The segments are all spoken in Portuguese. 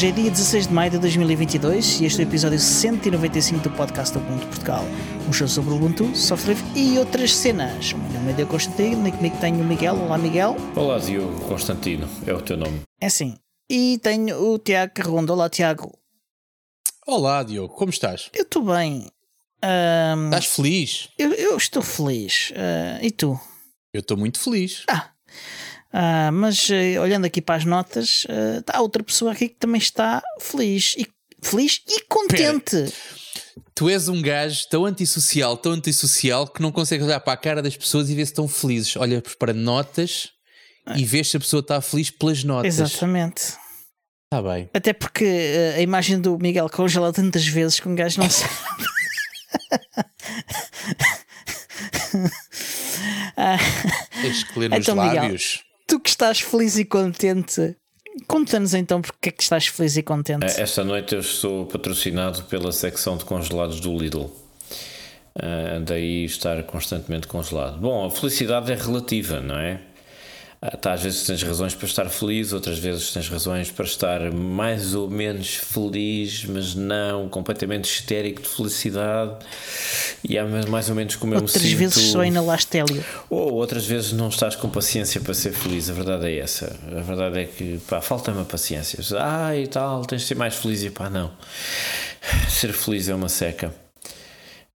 Hoje é dia 16 de maio de 2022 e este é o episódio 195 do podcast Ubuntu Portugal. Um show sobre Ubuntu, software e outras cenas. O meu nome é Diogo Constantino e comigo tenho o Miguel. Olá, Miguel. Olá, Diogo Constantino, é o teu nome. É sim. E tenho o Tiago Carrondo. Olá, Tiago. Olá, Diogo, como estás? Eu estou bem. Ahm, Estás feliz? eu, eu estou feliz. Ah, e tu? Eu estou muito feliz. Ah, ah, mas eh, olhando aqui para as notas, ah, há outra pessoa aqui que também está feliz. E, feliz e contente. Tu és um gajo tão antissocial, tão antissocial, que não consegues olhar para a cara das pessoas e ver se estão felizes. Olha para notas e vês se a pessoa está feliz pelas notas. Exatamente. Está bem. Até porque eh, a imagem do Miguel congela tantas vezes que um gajo não sabe. Ah, Tens que ler nos Então, Miguel. Tu que estás feliz e contente, conta-nos então porque é que estás feliz e contente. Eh, Esta noite eu estou patrocinado pela secção de congelados do Lidl. Ah, daí estar constantemente congelado. Bom, a felicidade é relativa, não é? Ah, tá, às vezes tens razões para estar feliz, outras vezes tens razões para estar mais ou menos feliz, mas não completamente histérico de felicidade. E há mais ou menos como eu me Outras sinto. vezes só inalastes hélio. Ou outras vezes não estás com paciência para ser feliz, a verdade é essa. A verdade é que pá, falta-me a paciência. Ah, e tal, tens de ser mais feliz e pá, não. Ser feliz é uma seca.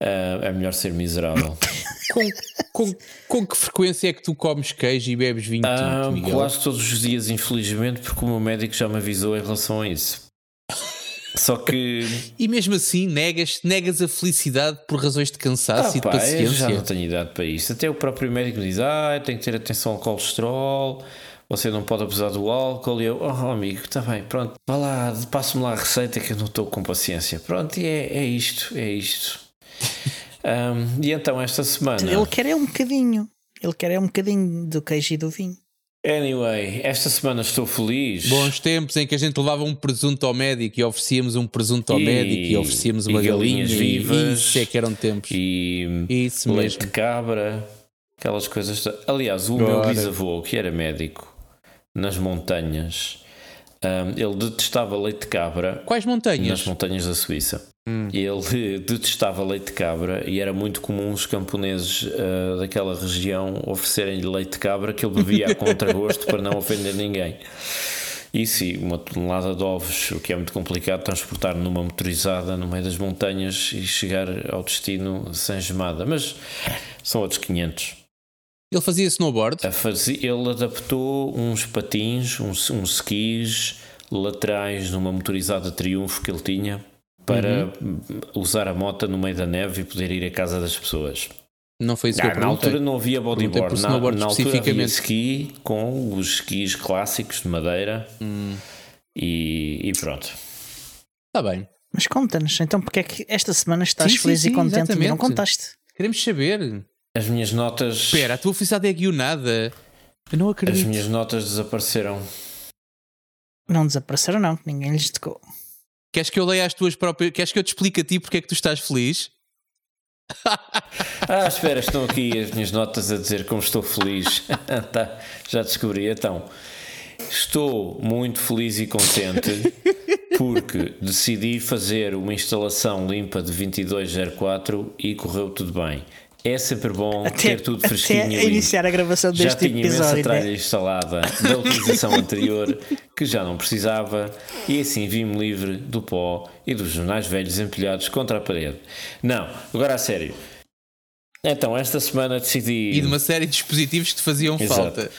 Ah, é melhor ser miserável. Com, com, com que frequência é que tu comes queijo e bebes vinho Ah, tinto, quase todos os dias, infelizmente, porque o meu médico já me avisou em relação a isso. Só que E mesmo assim negas, negas a felicidade por razões de cansaço Ah, e de pá, eu já paciência. não tenho idade para isso. Até o próprio médico me diz: Ah, tem que ter atenção ao colesterol, você não pode abusar do álcool. E eu, oh amigo, está bem, pronto, vá lá, passe-me lá a receita que eu não estou com paciência. Pronto, e é, é isto, é isto. Ahm, e então, esta semana, Ele quer é um bocadinho. Ele quer é um bocadinho do queijo e do vinho. anyway, esta semana estou feliz. Bons tempos em que a gente levava um presunto ao médico e oferecíamos um presunto ao E- médico e oferecíamos uma e galinhas galinha e vivas. Isso é que eram tempos. e Isso leite mesmo. de cabra, aquelas coisas. Aliás, o meu bisavô, que era médico nas montanhas, ahm, ele detestava leite de cabra Quais nas montanhas? montanhas da Suíça. Hum. Ele detestava leite de cabra e era muito comum os camponeses ah, daquela região oferecerem-lhe leite de cabra que ele bebia a contragosto para não ofender ninguém. Isso e uma tonelada de ovos, o que é muito complicado transportar numa motorizada no meio das montanhas e chegar ao destino sem gemada. Mas são outros 500. Ele fazia snowboard. A fazer, ele adaptou uns patins, uns, uns skis laterais numa motorizada Triunfo que ele tinha para usar a moto no meio da neve e poder ir à casa das pessoas. Não foi isso que eu Ah, na perguntei. altura não havia bodyboard, por na, snowboard na altura havia ski com os skis clássicos de madeira Hum. e, e pronto. Está bem. Mas conta-nos, então porque é que esta semana estás Sim, feliz sim, e contente e não contaste? Queremos saber. As minhas notas, Espera, a tua felicidade é guionada. Eu não as acredito. minhas notas desapareceram. Não desapareceram, não, ninguém lhes tocou. Queres que eu leia as tuas próprias. Queres que eu te explique a ti porque é que tu estás feliz? Ah, espera, estão aqui as minhas notas a dizer como estou feliz. tá, já descobri. Então, estou muito feliz e contente porque decidi fazer uma instalação limpa de 2204 e correu tudo bem. É sempre bom ter tudo fresquinho até e iniciar a gravação Já deste tinha imensa episódio. tralha né? instalada da utilização anterior que já não precisava e assim vi-me livre do pó e dos jornais velhos empilhados contra a parede. Não, agora a sério. Então, esta semana decidi. E de uma série de dispositivos que te faziam Exato. falta.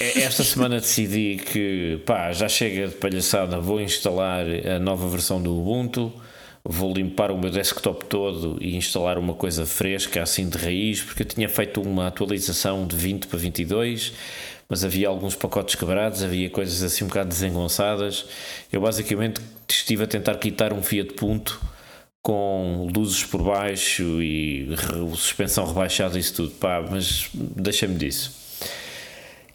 Esta semana decidi que pá, já chega de palhaçada, vou instalar a nova versão do Ubuntu, vou limpar o meu desktop todo e instalar uma coisa fresca, assim de raiz, porque eu tinha feito uma atualização de 20 para 22, mas havia alguns pacotes quebrados, havia coisas assim um bocado desengonçadas. Eu basicamente estive a tentar quitar um Fiat Punto com luzes por baixo e suspensão rebaixada e isso tudo, pá, mas deixa-me disso.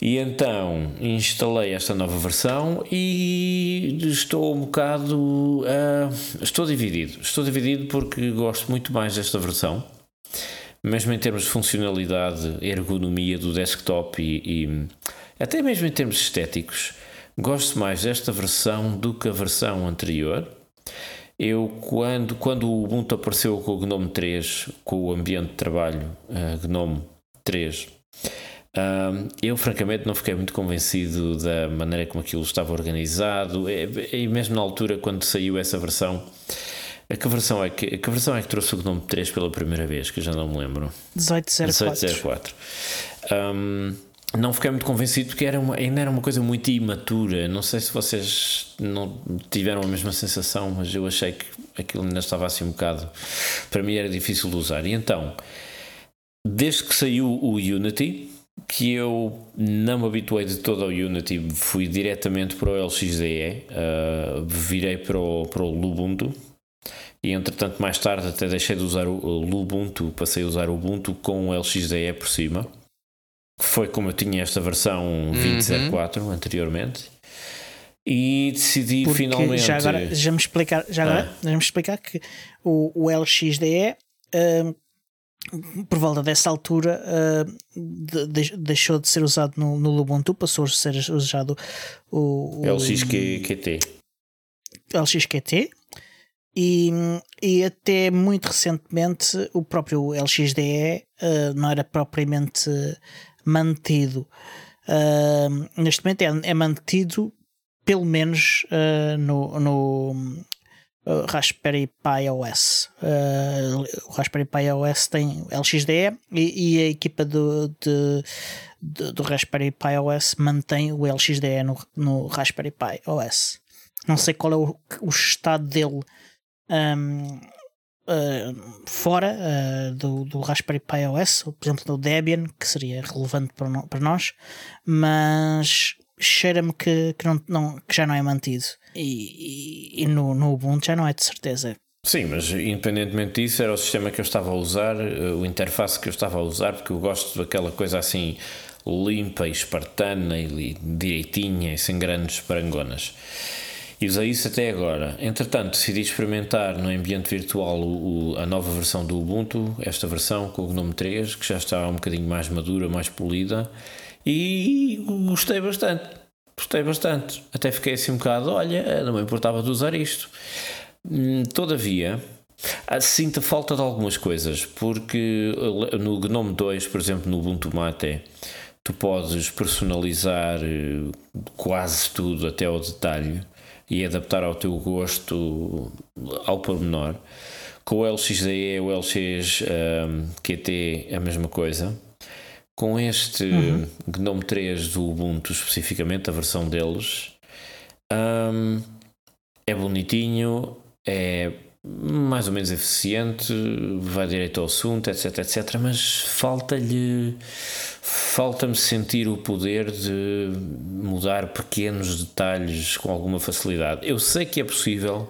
E então instalei esta nova versão e estou um bocado. ah, estou dividido. Estou dividido porque gosto muito mais desta versão, mesmo em termos de funcionalidade, ergonomia do desktop e, e até mesmo em termos estéticos. gosto mais desta versão do que a versão anterior. Eu, quando, quando o Ubuntu apareceu com o GNOME 3, com o ambiente de trabalho uh, GNOME 3, eu francamente não fiquei muito convencido da maneira como aquilo estava organizado. E, e mesmo na altura, quando saiu essa versão, a que versão é que, a que, versão é que trouxe o GNOME 3 pela primeira vez? Que eu já não me lembro. 1804. 1804. Um, não fiquei muito convencido porque era uma, ainda era uma coisa muito imatura. Não sei se vocês não tiveram a mesma sensação, mas eu achei que aquilo ainda estava assim um bocado. Para mim era difícil de usar. E então, desde que saiu o Unity, que eu não me habituei de todo ao Unity, fui diretamente para o LXDE, uh, virei para o, para o Lubuntu. E entretanto, mais tarde, até deixei de usar o Lubuntu, passei a usar o Ubuntu com o LXDE por cima foi como eu tinha esta versão 2004 uhum. anteriormente. E decidi Porque finalmente. Já agora, já me explicar, já agora, ah. já me explicar que o, o LXDE. Uh, por volta dessa altura uh, de, deixou de ser usado no, no Ubuntu, passou a ser usado o, o LXQT. LXQT e, e até muito recentemente o próprio LXDE uh, não era propriamente mantido. Uh, neste momento é, é, mantido pelo menos no, no uh, Raspberry Pi OS. o Raspberry Pi OS tem LXDE e, e a equipa do, de, de, do Raspberry Pi OS mantém o LXDE no, no Raspberry Pi OS. Não sei qual é o, o estado dele. Um, uh, fora uh, do, do Raspberry Pi OS, por exemplo do Debian, que seria relevante para, no, para nós, mas cheira-me que, que, não, não, que já não é mantido. E, e, e no, no Ubuntu já não é de certeza. Sim, mas independentemente disso, era o sistema que eu estava a usar, eh, o interface que eu estava a usar, porque eu gosto daquela coisa assim limpa e espartana e direitinha e sem grandes parangonas e usei isso até agora. Entretanto, decidi experimentar no ambiente virtual o, o, a nova versão do Ubuntu, esta versão com o GNOME 3, que já está um bocadinho mais madura, mais polida, e gostei bastante. Gostei bastante. Até fiquei assim um bocado, olha, não me importava de usar isto. Hum, todavia, sinto a falta de algumas coisas, porque no GNOME 2, por exemplo, no Ubuntu Mate, tu podes personalizar eh, quase tudo até ao detalhe e adaptar ao teu gosto ao pormenor. Com o LXDE, o LX um, QT, a mesma coisa. Com este uhum. GNOME 3 do Ubuntu, especificamente, a versão deles, um, é bonitinho, é mais ou menos eficiente, vai direito ao assunto, etc, etc, mas falta-lhe falta-me sentir o poder de mudar pequenos detalhes com alguma facilidade. Eu sei que é possível,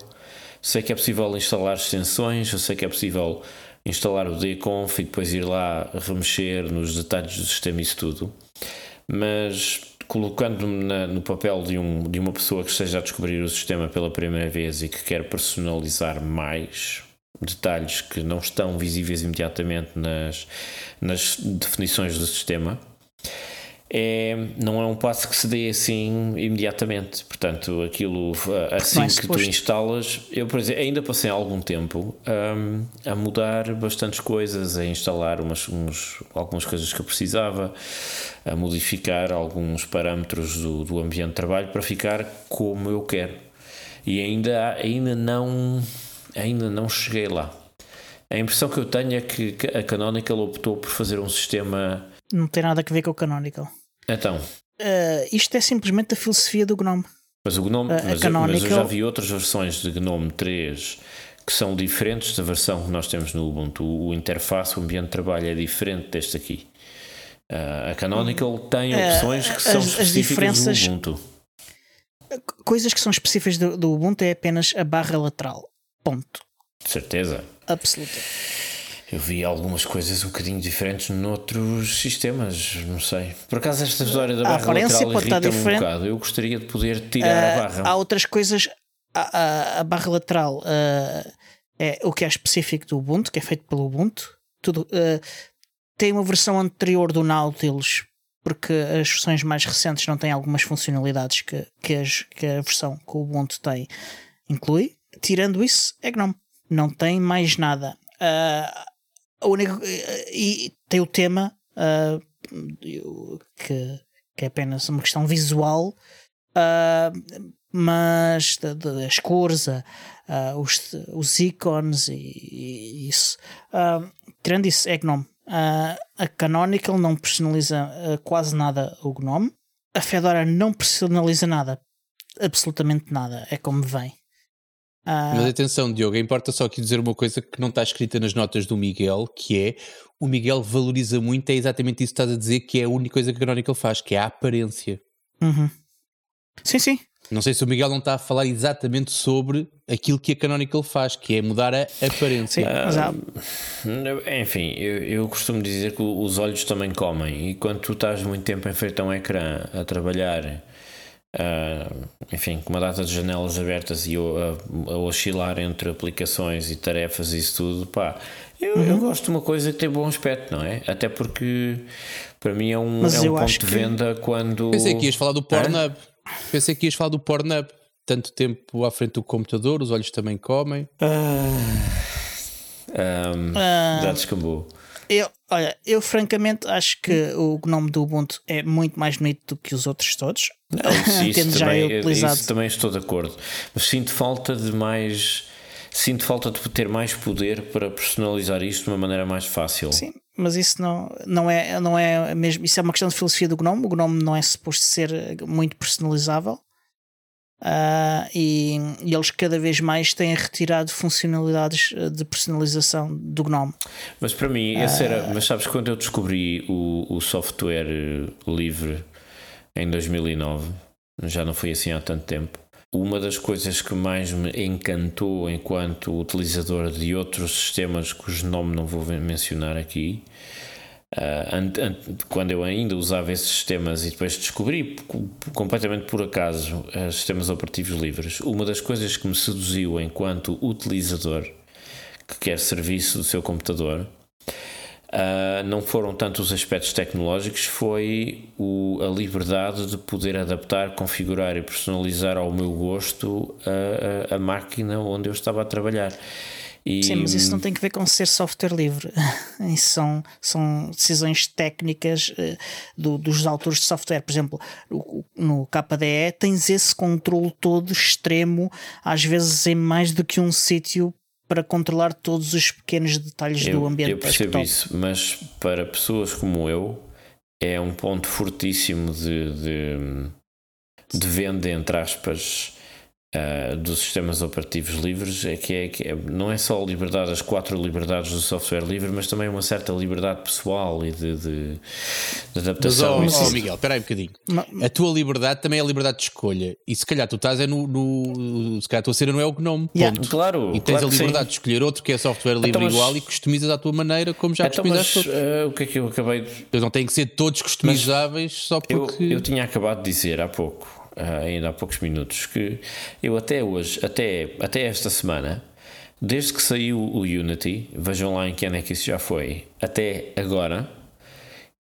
sei que é possível instalar extensões, eu sei que é possível instalar o dconf e depois ir lá remexer nos detalhes do sistema e isso tudo, mas colocando-me no papel de, um, de uma pessoa que esteja a descobrir o sistema pela primeira vez e que quer personalizar mais detalhes que não estão visíveis imediatamente nas, nas definições do sistema, é, não é um passo que se dê assim imediatamente. Portanto, aquilo assim que tu instalas, eu por exemplo, ainda passei algum tempo um, a mudar bastantes coisas, a instalar umas, uns, algumas coisas que eu precisava, a modificar alguns parâmetros do, do ambiente de trabalho para ficar como eu quero. E ainda, ainda não ainda não cheguei lá. A impressão que eu tenho é que a Canonical optou por fazer um sistema. Não tem nada a ver com o Canonical. Então. Uh, isto é simplesmente a filosofia do Gnome. Mas o Gnome, uh, mas, mas eu já vi outras versões de Gnome 3 que são diferentes da versão que nós temos no Ubuntu. O interface, o ambiente de trabalho é diferente deste aqui. Uh, a Canonical tem opções que são as, específicas as do Ubuntu. Coisas que são específicas do, do Ubuntu é apenas a barra lateral. Ponto. De certeza. Absoluta. Eu vi algumas coisas um bocadinho diferentes noutros sistemas, não sei. Por acaso esta história da barra lateral irrita-me um bocado. Eu gostaria de poder tirar uh, a barra. Há outras coisas. A, a, a barra lateral uh, é o que é específico do Ubuntu, que é feito pelo Ubuntu. Tudo, uh, tem uma versão anterior do Nautilus porque as versões mais recentes não têm algumas funcionalidades que, que, as, que a versão que o Ubuntu tem inclui. Tirando isso, é GNOME. Não tem mais nada. Uh, a única, e tem o tema uh, que, que, é apenas uma questão visual, uh, mas das cores, os, os ícones e, e isso. tirando isso, é GNOME. Uh, a Canonical não personaliza uh, quase nada o Gnome. A Fedora não personaliza nada. Absolutamente nada. É como vem. Uh, Mas atenção, Diogo, importa só aqui dizer uma coisa que não está escrita nas notas do Miguel, que é o Miguel valoriza muito, é exatamente isso que estás a dizer, que é a única coisa que a Canonical faz, que é a aparência. Uhum. Sim, sim. Não sei se o Miguel não está a falar exatamente sobre aquilo que a Canonical faz, que é mudar a aparência. Sim, mas há... Enfim, eu, eu, costumo dizer que os olhos também comem, e quando tu estás muito tempo em frente a um ecrã a trabalhar, uh, enfim, com uma data de janelas abertas e a, a, oscilar entre aplicações e tarefas e isso tudo, pá, eu, uhum. eu, gosto de uma coisa que tem bom aspecto, não é? Até porque para mim é um, é um ponto de venda que... quando. Pensei que ias falar do Pornhub. É? Pensei que ias falar do Pornhub. Tanto tempo à frente do computador, os olhos também comem. Ah, um, ah, já descambou. Eu, olha, eu francamente acho que o nome do Ubuntu é muito mais bonito do que os outros todos. Não, isso, isso, também, isso também estou de acordo. Mas sinto falta de mais. Sinto falta de ter mais poder para personalizar isto de uma maneira mais fácil. Sim, mas isso não, não, é, não é mesmo. Isso é uma questão de filosofia do Gnome. O Gnome não é suposto ser muito personalizável. Uh, e, e, eles cada vez mais têm retirado funcionalidades ah, de personalização do Gnome. Mas para mim, esse uh, era. Mas sabes, quando eu descobri o, o software livre em 2009, já não foi assim há tanto tempo. Uma das coisas que mais me encantou enquanto utilizador de outros sistemas cujo nome não vou mencionar aqui, uh, quando eu ainda usava esses sistemas e depois descobri completamente por acaso uh, sistemas operativos livres, uma das coisas que me seduziu enquanto utilizador que quer serviço do seu computador Uh, não foram tanto os aspectos tecnológicos, foi o, a liberdade de poder adaptar, configurar e personalizar ao meu gosto a, a, a máquina onde eu estava a trabalhar. E... Sim, mas isso não tem que ver com ser software livre. Isso são, são decisões técnicas uh, do, dos autores de software. Por exemplo, no KDE tens esse controle todo extremo, às vezes em mais do que um sítio para controlar todos os pequenos detalhes eu, do ambiente. Eu percebo desktop. isso, mas para pessoas como eu é um ponto fortíssimo de, de, de venda, entre aspas, Uh, dos sistemas operativos livres é que, é que é, não é só a liberdade, as quatro liberdades do software livre, mas também uma certa liberdade pessoal e de, de, de adaptação. Mas, oh, oh, Miguel, espera aí um bocadinho. A tua liberdade também é a liberdade de escolha. E se calhar tu estás é no. no se calhar a tua cena não é o GNOME. Yeah. Claro. E tens claro a liberdade de escolher outro que é software livre então, mas, igual e customizas à tua maneira, como já então, customizaste mas, uh, o que é que eu acabei de. Eles não têm que ser todos customizáveis mas só porque. Eu, eu tinha acabado de dizer há pouco ainda há poucos minutos, que eu até hoje, até, até esta semana, desde que saiu o Unity, vejam lá em que ano é que isso já foi, até agora,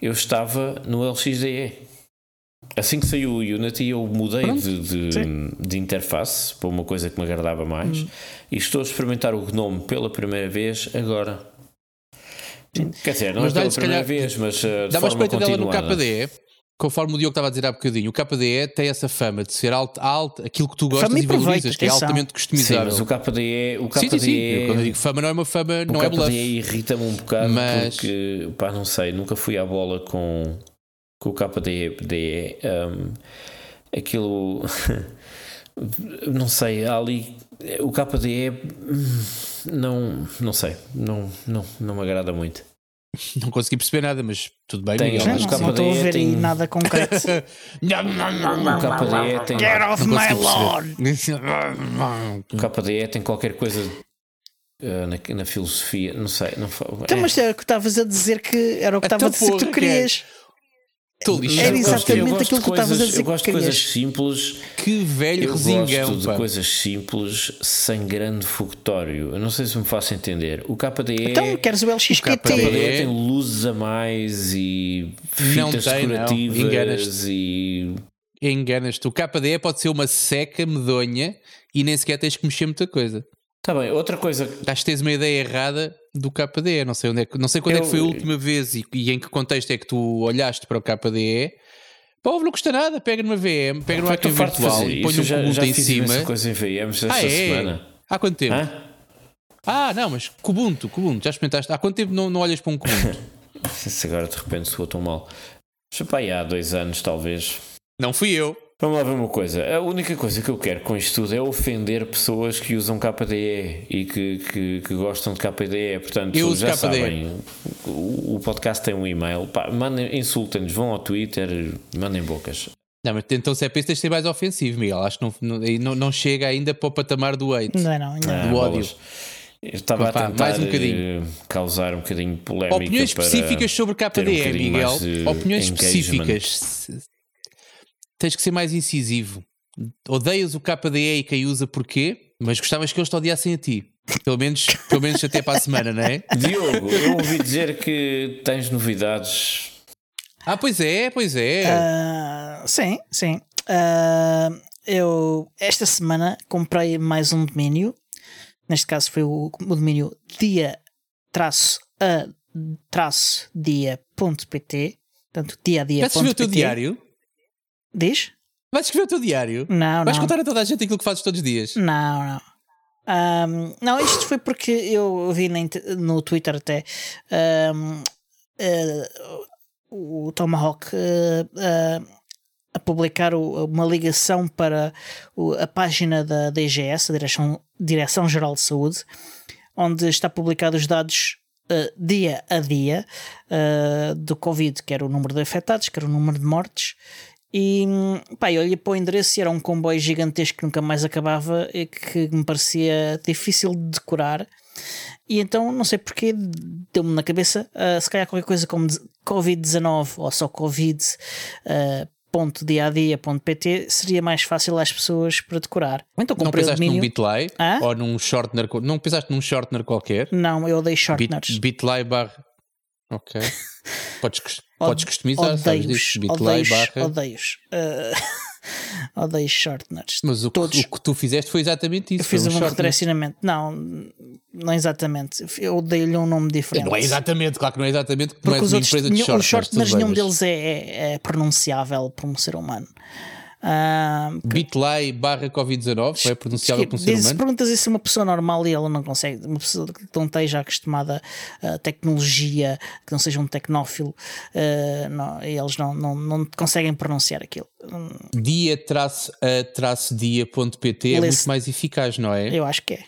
eu estava no LXDE. Assim que saiu o Unity, eu mudei de, de, de, interface para uma coisa que me agradava mais hum. e estou a experimentar o GNOME pela primeira vez agora. Sim. Quer dizer, não mas é pela primeira calhar, vez, mas uh, de forma continuada. dela no KDE conforme o Diogo estava a dizer há bocadinho, o KDE tem essa fama de ser alto, alto aquilo que tu gostas e valorizas, que é altamente customizável. Sim, mas o KDE, o KDE sim, sim, sim. quando eu digo fama não é uma fama, não é bluff. O KDE irrita-me um bocado mas... porque, pá, não sei, nunca fui à bola com, com o KDE. Um, aquilo, não sei, ali, o KDE, hum, não, não sei, não, não, não me agrada muito. Não consegui perceber nada, mas tudo bem. Tem, Miguel, não, não, não estou a ver tem... aí nada concreto. o KDE tem. Get off my lawn! o KDE tem qualquer coisa uh, na, na, filosofia, não sei. Não, então, é. mas era o que estavas a dizer que era o que estava a dizer que tu querias. Estou lixado. Era Eu gosto- exatamente eu aquilo de que estavas a coisas- dizer Eu gosto de coisas simples. Que velho Eu resingão, gosto de pá. coisas simples sem grande fogotório. Eu não sei se me faço entender. O KDE, Então, queres o o LXQT? KDE KDE tem luzes a mais e Não fitas não. decorativas Enganas-te. e Enganas-te. O KDE pode ser uma seca medonha e nem sequer tens que mexer muita coisa. Tá bem, outra coisa Acho que tens uma ideia errada do KDE. Não sei, onde é que, não sei quando é Eu- que foi a última vez e, e em que contexto é que tu olhaste para o KDE. Pá, ouve, não custa nada. Pega numa VM, pega numa máquina virtual e põe um já, Kubuntu já em cima. coisa em VMs esta Ah, é? semana. Há quanto tempo? Hã? Ah, não, mas Kubuntu, Kubuntu, já experimentaste? Há quanto tempo não, não olhas para um Kubuntu? Se agora de repente soou tão mal. Já pá, há dois anos, talvez. não fui eu. Vamos lá ver uma coisa. A única coisa que eu quero com isto tudo é ofender pessoas que usam KDE e que, que, que gostam de KDE. Portanto, Eu uso já KDE. sabem, o, o podcast tem um e-mail. Pá, mandem, insultem-nos, vão ao Twitter, mandem bocas. Não, mas então se é para isso tens de ser mais ofensivo, Miguel. Acho que não, não, não, não chega ainda para o patamar do hate. Não, não, ainda Ah, não. Do bolas. ódio. Eu estava pá, a tentar mais um bocadinho. eh, causar um bocadinho de polémica. Opiniões para específicas sobre um KDE, bocadinho Miguel. de Opiniões específicas. Tens que ser mais incisivo. Odeias o KDE e quem usa porquê, mas gostavas que eles te odiassem a ti. Pelo menos, pelo menos até para a semana, não é? Diogo, eu ouvi dizer que tens novidades. Ah, pois é, pois é. Ah, sim, sim. Ah, eu esta semana comprei mais um domínio. Neste caso foi o, o domínio dia traço a traço dia.pt. Portanto, dia a dia. Vais escrever o teu diário? Diz? Vais escrever o teu diário? Não, Vais não. contar a toda a gente aquilo que fazes todos os dias? Não, não. Ahm, não, isto foi porque eu vi no Twitter até ahm, eh, o Tomahawk eh, eh, a publicar o- uma ligação para o- a página da DGS, a Direção, Direção-Geral de Saúde, onde está publicado os dados dia a dia do Covid, quer o número de afetados, quer o número de mortes. E pá, eu olhei para o endereço e era um comboio gigantesco que nunca mais acabava e que me parecia difícil de decorar. E então, não sei porquê, deu-me na cabeça, ah, se calhar qualquer coisa como de- Covid-19 ou só Covid. ah, ponto diadia.pt seria mais fácil às pessoas para decorar. Então Não comprei pensaste num. Bitly Hã? ou num shortener? Não pensaste num shortener qualquer? Não, eu odeio Bit, shorteners. Bitly barra. Ok. Podes, podes customizar, sabes Odeio-os, disso? Bitly barra. odeio-os. Ah, odeio shorteners. Mas o, que- Todos. o que tu fizeste foi exatamente isso. Eu fiz um shortener. redirecionamento. Não, não exatamente. Eu dei-lhe um nome diferente. Não é exatamente, claro que não é exatamente, porque não és os uma outros, empresa de shorteners. os shorteners, nenhum deles é, é- é pronunciável por um ser humano. Ah, Bitly barra Covid-19 é pronunciável por um ser humano? perguntas isso a uma pessoa normal e ela não consegue. Uma pessoa que não esteja acostumada a tecnologia, que não seja um tecnófilo, ah, não, eles não, não, não conseguem pronunciar aquilo. Hum, dia-a-dia.pt é muito mais eficaz, não é? Eu acho que é.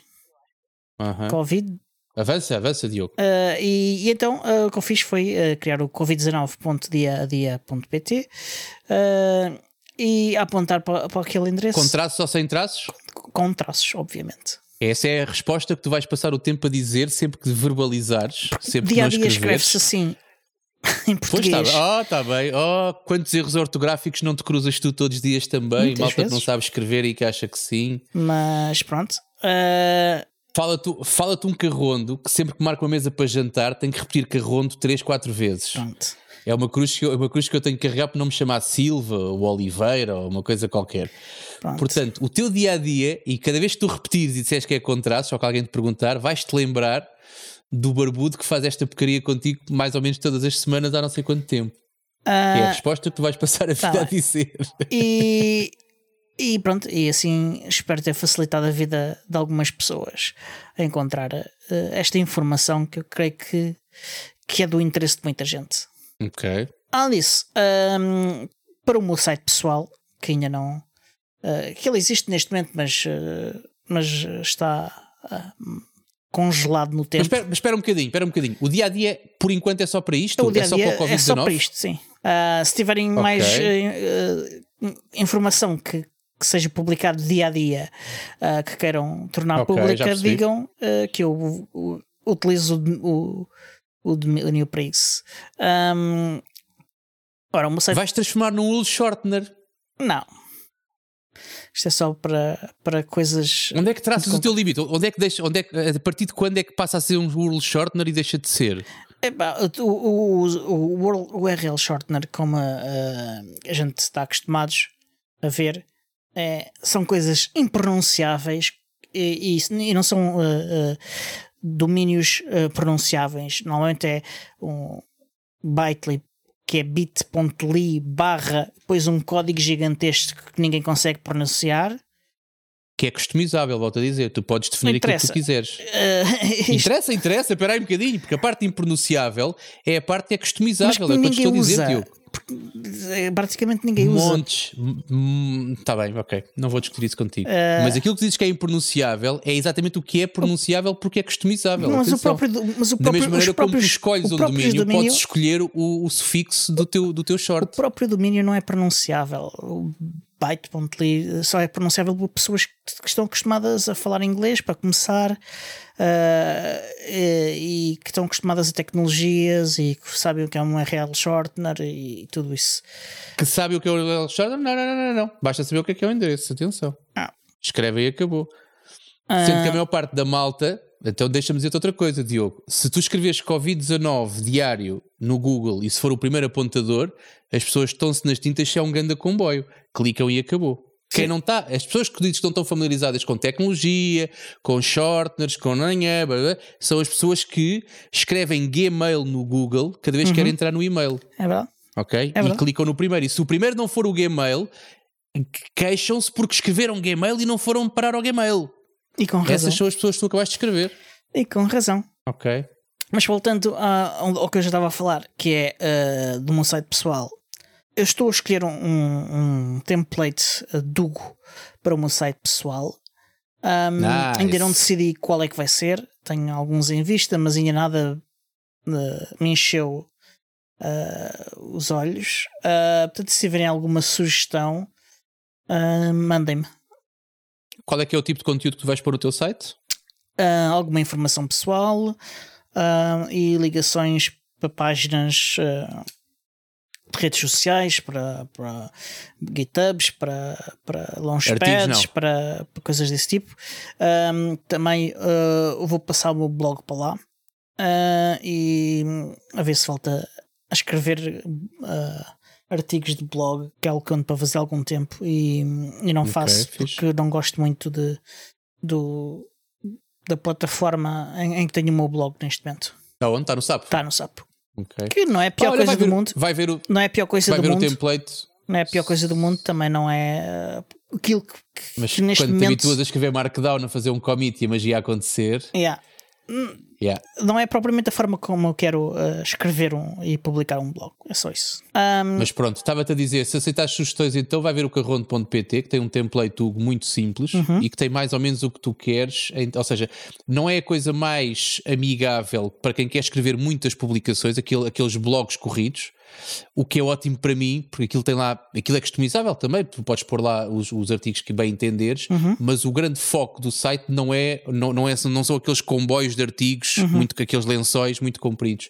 Aham. Covid. Avança, avança, Diogo. Ah, e, e então ah, o que eu fiz foi ah, criar o covid19.dia-a-dia.pt ah, e apontar para, para aquele endereço Com traços ou sem traços? com traços, obviamente. Essa é a resposta que tu vais passar o tempo a dizer sempre que verbalizares, sempre que Dia não a dia escreveres. escreve-se assim em Pois português. está, oh, tá bem. Oh, quantos erros ortográficos não te cruzas tu todos os dias também? Muitas Malta que não vezes. sabe escrever e que acha que sim. Mas pronto. Ah, Fala-te fala um carrondo que sempre que marca uma mesa para jantar tem que repetir carrondo 3, 4 vezes. pronto. É uma cruz que eu, é uma cruz que eu tenho que carregar para não me chamar Silva ou Oliveira ou uma coisa qualquer. Pronto. Portanto, o teu dia a dia, e cada vez que tu repetires e disseres que é contratos ou que alguém te perguntar, vais-te lembrar do barbudo que faz esta porcaria contigo mais ou menos todas as semanas há não sei quanto tempo. é a Ah, resposta que tu vais passar a tá vida a dizer. e, e pronto, e assim espero ter facilitado a vida de algumas pessoas a encontrar ah, esta informação que eu creio que, que é do interesse de muita gente. Ok. Além disso, ahm, para o meu site pessoal, que ainda não. ah, que ele existe neste momento, mas, ah, mas está ah, congelado no Mas tempo. espera, mas espera um bocadinho, espera um bocadinho. O dia a dia, por enquanto, é só para isto? o dia é a só dia para o é só para Covid-19? isto, sim. Ah, se tiverem mais eh, informação que, que seja publicado dia a dia ah, que queiram tornar Ok, já pública, digam digam que eu o- utilizo o, o, domínio para isso. Ahm, Ora, site. Vais transformar num rule shortener. Não. Isto é só para, para coisas. Onde é que traças o teu limite? Onde é que deixa, onde é que, a partir de quando é que passa a ser um rule shortener e deixa de ser? Epá, o, o, o, o URL shortener, como a, a, gente está acostumados a ver, é, são coisas impronunciáveis e, e, e não são uh, uh, domínios uh, pronunciáveis. Normalmente é um bytely que é bit.ly barra, depois um código gigantesco que ninguém consegue pronunciar. Que é customizável, volto a dizer. Tu podes definir aquilo que tu quiseres. Uh, interessa, interessa. Espera aí um bocadinho, porque a parte impronunciável é a parte que é customizável. Mas é o que eu estou a dizer, Diogo. É, praticamente ninguém usa. Montes. Está bem, ok. Não vou discutir isso contigo. Uh... Mas aquilo que dizes que é impronunciável é exatamente o que é pronunciável porque é customizável. Mas o próprio, mas o próprio, da mesma maneira como tu escolhes um domínio, domínio, podes escolher o, o, sufixo do teu, do teu short. O próprio domínio não é pronunciável. Byte.ly só é pronunciável por pessoas que estão acostumadas a falar inglês para começar uh, e, e, que estão acostumadas a tecnologias e que sabem o que é um URL shortener e, tudo isso. Que sabem o que é um URL shortener? Não, não, não, não, não. Basta saber o que é que é o endereço. Atenção. Ah. Escreve e acabou. Sendo que a ah. maior parte da malta então deixa-me dizer-te outra coisa, Diogo. Se tu escreves Covid-19 diário no Google e se for o primeiro apontador, as pessoas estão-se nas tintas se é um grande comboio. Clicam e acabou. Quem não está, as pessoas que dizem que não estão familiarizadas com tecnologia, com shorteners, com nanhã, são as pessoas que escrevem Gmail no Google cada vez que uhum. querem entrar no e-mail. É verdade. Ok? É verdade. E clicam no primeiro. E se o primeiro não for o Gmail, queixam-se porque escreveram Gmail e não foram parar ao Gmail. E com razão. Essas são as pessoas que tu acabaste de escrever. E com razão. Ok. Mas voltando ao que eu já estava a falar, que é uh, do meu site pessoal, eu estou a escolher um, um, template uh, Dugo para o meu site pessoal. Um, nice. Ainda não decidi qual é que vai ser. Tenho alguns em vista, mas ainda nada uh, me encheu uh, os olhos. Portanto, se tiverem alguma sugestão, mandem-me. Qual é que é o tipo de conteúdo que tu vais pôr no teu site? Uh, alguma informação pessoal uh, e ligações para páginas uh, de redes sociais, para, para GitHubs, para, para launchpads, para, para, coisas desse tipo. Um, também vou passar o meu blog para lá e a ver se falta a escrever artigos de blog, que é algo que ando para fazer há algum tempo e, e não okay, faço fixe. porque não gosto muito de, do, da plataforma em, em, que tenho o meu blog neste momento. Está onde? Está no SAP? Está no SAP. Okay. Que não é a pior ah, coisa ver, do mundo. Vai ver o, não é a pior coisa vai do ver mundo. o template. Não é a pior coisa do mundo, também não é uh, aquilo que, Mas que neste quando momento. Quando te habituas a escrever Markdown, a fazer um commit e a magia a acontecer. Yeah. Yeah. Não é propriamente a forma como eu quero uh, escrever um, e publicar um blog, é só isso. Um... Mas pronto, estava-te a dizer: se aceitas sugestões, então vai ver o carrondo.pt que tem um template muito simples uhum. e que tem mais ou menos o que tu queres. Ou seja, não é a coisa mais amigável para quem quer escrever muitas publicações, aquele, aqueles blogs corridos o que é ótimo para mim, porque aquilo tem lá, aquilo é customizável também, tu podes pôr lá os, os artigos que bem entenderes, uhum. mas o grande foco do site não é, não, não, é, não são aqueles comboios de artigos, uhum. muito aqueles lençóis muito compridos.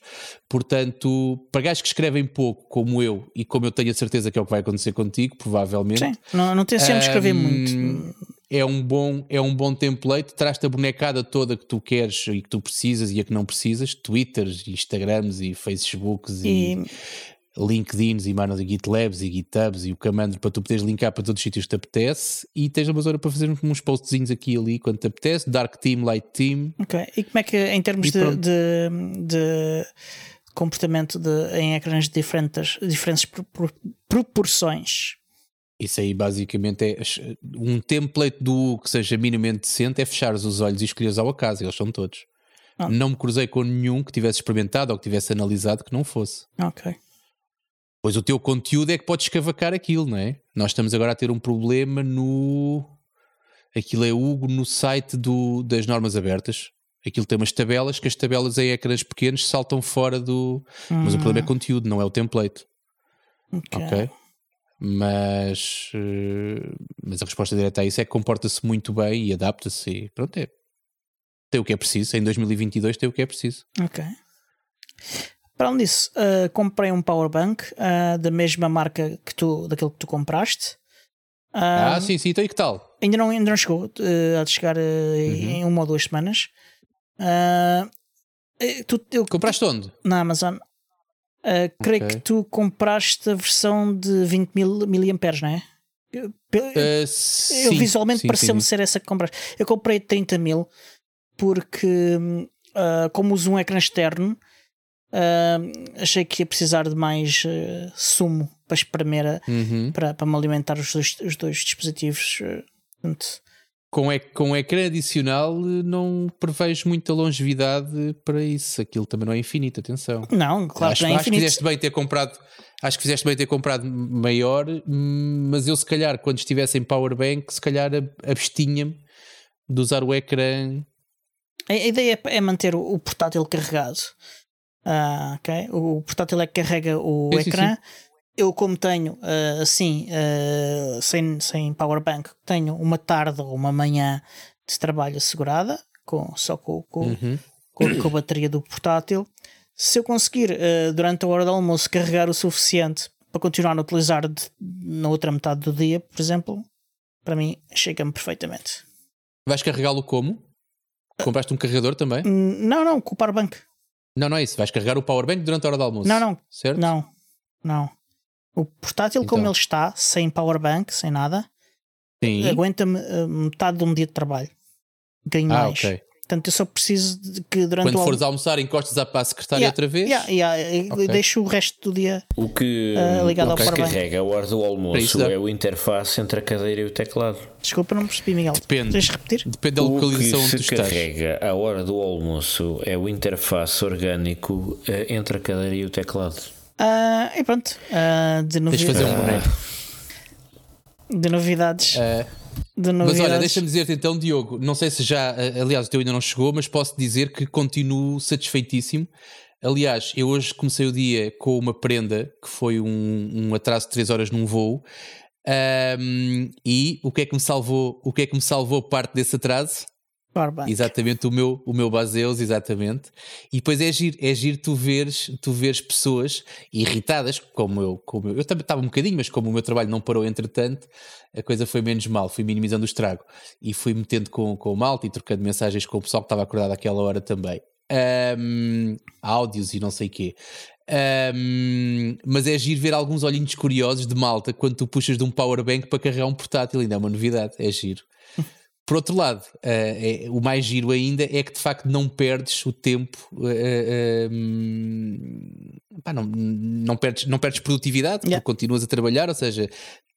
Portanto, para gajos que escrevem pouco, como eu, e como eu tenho a certeza que é o que vai acontecer contigo, provavelmente. Sim, não, não sempre um, escrever muito. É um, bom, é um bom template, traz-te a bonecada toda que tu queres e que tu precisas e a que não precisas, Twitters, Instagrams e Facebooks e, e LinkedIns e manos e GitLabs e GitHubs e o Camandro para tu poderes linkar para todos os sítios que te apetece. E tens uma zona para fazer uns postzinhos aqui e ali quando te apetece, Dark Team, Light Team. Ok, e como é que em termos de, de, de, comportamento de, em ecrãs de diferentes, diferentes proporções? Isso aí basicamente é um template do que seja minimamente decente é fechares os olhos e escolheres ao acaso, eles são todos. Ah. Não me cruzei com nenhum que tivesse experimentado ou que tivesse analisado que não fosse. Ok. Pois o teu conteúdo é que pode escavacar aquilo, não é? Nós estamos agora a ter um problema no. Aquilo é Hugo no site do, das normas abertas. Aquilo tem umas tabelas que as tabelas em ecrãs pequenos saltam fora do. Hum. Mas o problema é hum. conteúdo, não é o template. Ok. okay? Mas, uh, mas a resposta direta a isso é que comporta-se muito bem e adapta-se e pronto, é. Tem o que é preciso. Em 2022 tem o que é preciso. Ok. Para além disso, uh, comprei um powerbank uh, da mesma marca que tu, daquele que tu compraste. ah, sim, sim, então e que tal? Ainda não, ainda não chegou, uh, há de chegar uh, uhum. em uma ou duas semanas. Uh, tu, eu, Compraste onde? Na Amazon. Uh, creio okay. que tu compraste a versão de 20 mil miliamperes, não é? Eu, uh, sim, visualmente pareceu-me ser essa que compraste. Eu comprei 30 mil porque, uh, como uso um ecrã externo, achei que ia precisar de mais sumo para espremer uhum. para, para me alimentar os dois, os dois dispositivos. Portanto, com, com ecrã adicional não prevejo muita longevidade para isso. Aquilo também não é infinito, atenção. Não, claro acho, que não é acho infinito. que fizeste bem ter comprado, acho que fizeste bem ter comprado maior, mas eu se calhar quando estivesse em powerbank, se calhar abstinha-me de usar o ecrã. A, ideia é manter o, portátil carregado. Ah, ok? O portátil é que carrega o sim, ecrã. Sim, sim eu como tenho uh, assim uh, sem, sem powerbank tenho uma tarde ou uma manhã de trabalho assegurada com, só com, com, uhum. com, com a bateria do portátil se eu conseguir uh, durante a hora do almoço carregar o suficiente para continuar a utilizar de, na outra metade do dia por exemplo para mim chega-me perfeitamente vais carregá-lo como? compraste um carregador também? não, não, com o powerbank não, não é isso, vais carregar o powerbank durante a hora do almoço não, não, certo? não, não o portátil, então. como ele está, sem powerbank, sem nada, aguenta-me uh, metade de um dia de trabalho. Bocadinho ah, mais. Okay. Portanto, eu só preciso de que durante Quando o fores almoçar, encostas à a secretária yeah, outra vez. Yeah, yeah, okay. Deixo o resto do dia o que, uh, ligado o que ao powerbank. carrega a hora do almoço é o interface entre a cadeira e o teclado. Desculpa, não percebi, Miguel. Depende. Deixa repetir? Depende da localização o que se carrega a hora do almoço é o interface orgânico eh, entre a cadeira e o teclado. Uh, e pronto, uh, de novidades. fazer um boneco. De novidades. Uh, de novidades. Mas olha, deixa-me dizer-te então, Diogo, não sei se já, aliás, o teu ainda não chegou, mas posso dizer que continuo satisfeitíssimo. Aliás, eu hoje comecei o dia com uma prenda que foi um, um atraso de 3 horas num voo. Um, e o que é que me salvou? O que é que me salvou parte desse atraso? Powerbank. Exatamente, o meu, o meu Baseus, exatamente. E depois é giro, é giro tu veres, tu veres pessoas irritadas, como eu, como eu, eu também estava um bocadinho, mas como o meu trabalho não parou entretanto, a coisa foi menos mal, fui minimizando o estrago e fui metendo com, com o malta e trocando mensagens com o pessoal que estava acordado àquela hora também. Um, áudios e não sei o quê. Um, mas é giro ver alguns olhinhos curiosos de malta quando tu puxas de um powerbank para carregar um portátil, ainda é uma novidade, é giro. Por outro lado, uh, é, o mais giro ainda é que de facto não perdes o tempo, uh, pá, não, não, perdes, não perdes produtividade, yeah. porque continuas a trabalhar, ou seja,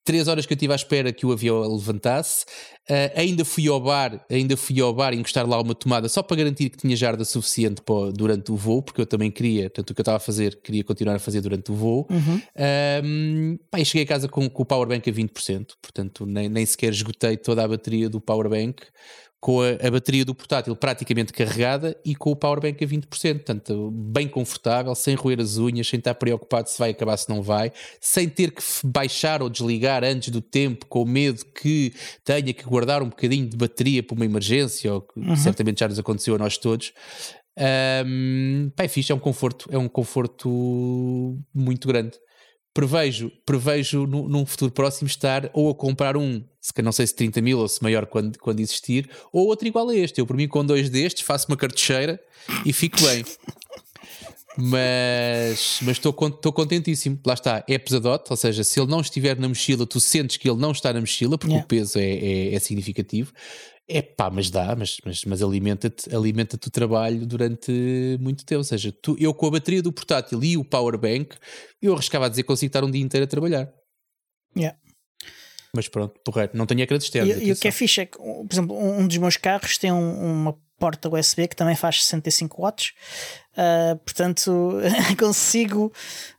três horas que eu estive à espera que o avião levantasse. Uh, ainda fui ao bar, ainda fui ao bar encostar lá uma tomada só para garantir que tinha jarda suficiente para, durante o voo, porque eu também queria, tanto o que eu estava a fazer, queria continuar a fazer durante o voo. Uhum. Um, pá, e cheguei a casa com, com o powerbank a 20%, portanto nem, nem sequer esgotei toda a bateria do powerbank com a, a, bateria do portátil praticamente carregada e com o powerbank a 20%, portanto, bem confortável, sem roer as unhas, sem estar preocupado se vai acabar, se não vai, sem ter que baixar ou desligar antes do tempo, com medo que tenha que guardar um bocadinho de bateria para uma emergência, ou que uhum. certamente já nos aconteceu a nós todos. Um, pá, é fixe, é um conforto, é um conforto muito grande prevejo, prevejo no, num futuro próximo estar ou a comprar um, se não sei se 30 mil ou se maior quando, quando existir, ou outro igual a este. Eu, por mim, com dois destes, faço uma cartucheira e fico bem. mas mas estou contentíssimo. Lá está, é pesadote, ou seja, se ele não estiver na mochila, tu sentes que ele não está na mochila, porque yeah. o peso é, é, é significativo. É pá, mas dá, mas, mas, mas alimenta-te alimenta o trabalho durante muito tempo. Ou seja, tu, eu com a bateria do portátil e o power bank, eu arriscava a dizer que consigo estar um dia inteiro a trabalhar. Yeah. Mas pronto, porreto, não tenho ecrã externo. E, e o que é fixe é que, por exemplo, um dos meus carros tem um, uma porta USB que também faz 65 watts. Uh, portanto, consigo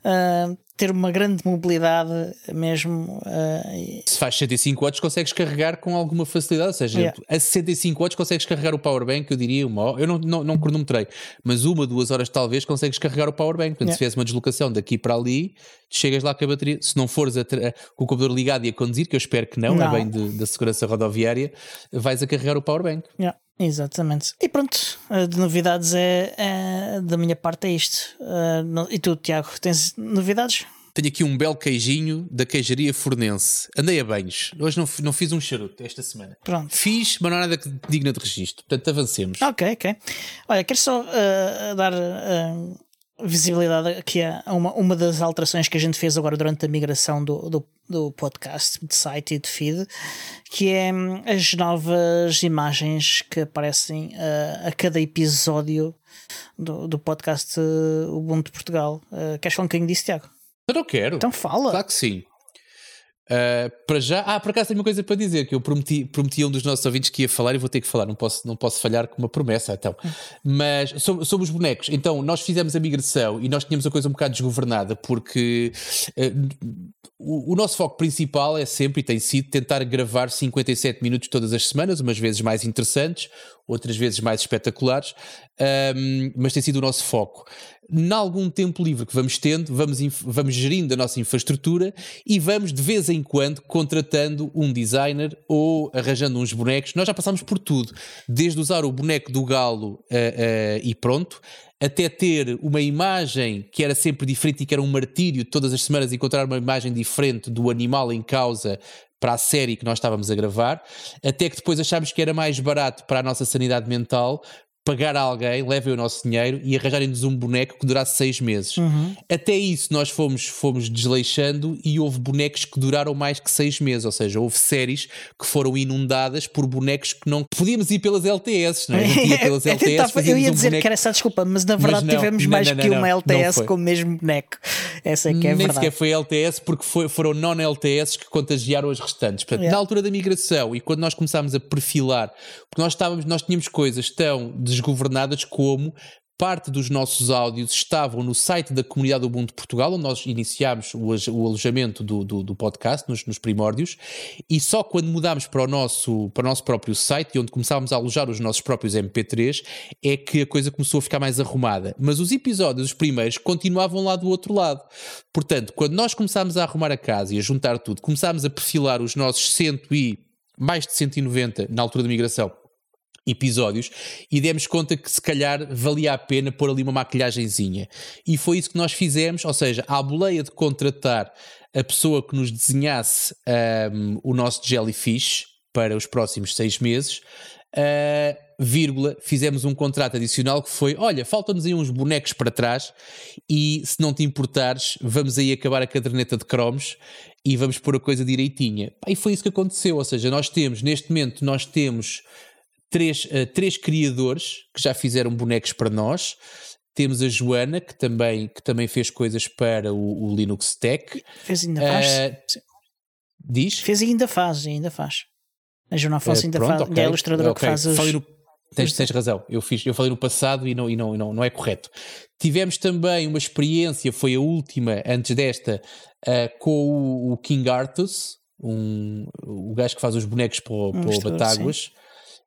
uh, ter uma grande mobilidade mesmo. Uh, Se faz 65 watts, consegues carregar com alguma facilidade. Ou seja, yeah. a 65 watts consegues carregar o powerbank, eu diria uma Eu não, não, não cronometrei, mas uma, duas horas talvez consegues carregar o powerbank. Portanto, yeah. se fizesse uma deslocação daqui para ali, chegas lá com a bateria. Se não fores a, com o computador ligado e a conduzir, que eu espero que não, é não. é bem de, da segurança rodoviária, vais a carregar o powerbank. Yeah. Exatamente. E pronto, de novidades é, é da minha parte é isto. Uh, e tu, Tiago, tens novidades? Tenho aqui um belo queijinho da queijaria Fornense. Andei a banhos. Hoje não, não fiz um charuto esta semana. Pronto. Fiz, mas não há nada digna de registro. Portanto, avancemos. Ok, ok. Olha, quero só uh, dar uh, visibilidade aqui a uma, uma das alterações que a gente fez agora durante a migração do, do, do podcast, de site e de feed, que é hum, as novas imagens que aparecem uh, a cada episódio do, do podcast Ubuntu Portugal. queres falar um bocadinho disso, Tiago? Eu não quero. Então fala. Claro que sim. Uh, para já, ah, por acaso tenho uma coisa para dizer que eu prometi, prometi a um dos nossos ouvintes que ia falar e vou ter que falar, não posso, não posso falhar com uma promessa, então. Mas sobre, sobre os bonecos, então nós fizemos a migração e nós tínhamos a coisa um bocado desgovernada porque uh, o, o, nosso foco principal é sempre e tem sido tentar gravar 57 minutos todas as semanas, umas vezes mais interessantes, outras vezes mais espetaculares, um, mas tem sido o nosso foco. Em algum tempo livre que vamos tendo, vamos, vamos gerindo a nossa infraestrutura e vamos de vez em quando contratando um designer ou arranjando uns bonecos. Nós já passamos por tudo, desde usar o boneco do galo uh, uh, e pronto, até ter uma imagem que era sempre diferente e que era um martírio todas as semanas encontrar uma imagem diferente do animal em causa para a série que nós estávamos a gravar, até que depois achámos que era mais barato para a nossa sanidade mental pagar a alguém, levem o nosso dinheiro e arranjarem-nos um boneco que durasse seis meses. Uhum. Até isso nós fomos, fomos desleixando e houve bonecos que duraram mais que seis meses, ou seja, houve séries que foram inundadas por bonecos que não podíamos ir pelas LTS, não é? Não pelas LTS, eu ia dizer um que era essa desculpa, mas na verdade mas não, tivemos não, mais não, que uma LTS com o mesmo boneco. Essa é que é Nem verdade. sequer foi LTS porque foi, foram non-LTS que contagiaram as restantes. Portanto, yeah. na altura da migração e quando nós começámos a perfilar, porque nós estávamos, nós tínhamos coisas tão desgovernadas como parte dos nossos áudios estavam no site da comunidade do Ubuntu Portugal, onde nós iniciámos o, o alojamento do, do, do podcast, nos, nos, primórdios, e só quando mudámos para o, nosso, para o nosso próprio site, onde começámos a alojar os nossos próprios MP3, é que a coisa começou a ficar mais arrumada. Mas os episódios, os primeiros, continuavam lá do outro lado. Portanto, quando nós começámos a arrumar a casa e a juntar tudo, começámos a perfilar os nossos 100 e mais de 190 na altura da migração episódios e demos conta que se calhar valia a pena pôr ali uma maquilhagenzinha. E foi isso que nós fizemos, ou seja, à boleia de contratar a pessoa que nos desenhasse um, o nosso jellyfish para os próximos seis meses, uh, vírgula, fizemos um contrato adicional que foi: olha, faltam-nos aí uns bonecos para trás e se não te importares, vamos aí acabar a caderneta de cromos e vamos pôr a coisa direitinha. E foi isso que aconteceu, ou seja, nós temos, neste momento, nós temos três, uh, três criadores que já fizeram bonecos para nós. Temos a Joana, que também, que também fez coisas para o, o Linux Tech. Fez ainda faz. Uh, diz? Fez e ainda faz, ainda faz. A Joana Afonso uh, ainda pronto, faz. Okay. É a ilustradora okay. que faz os... No, tens, tens razão, eu, fiz, eu falei no passado e, não, e não, não, não é correto. Tivemos também uma experiência, foi a última antes desta, uh, com o, o, King Artus, um, o gajo que faz os bonecos para, o, para o Batáguas. Sim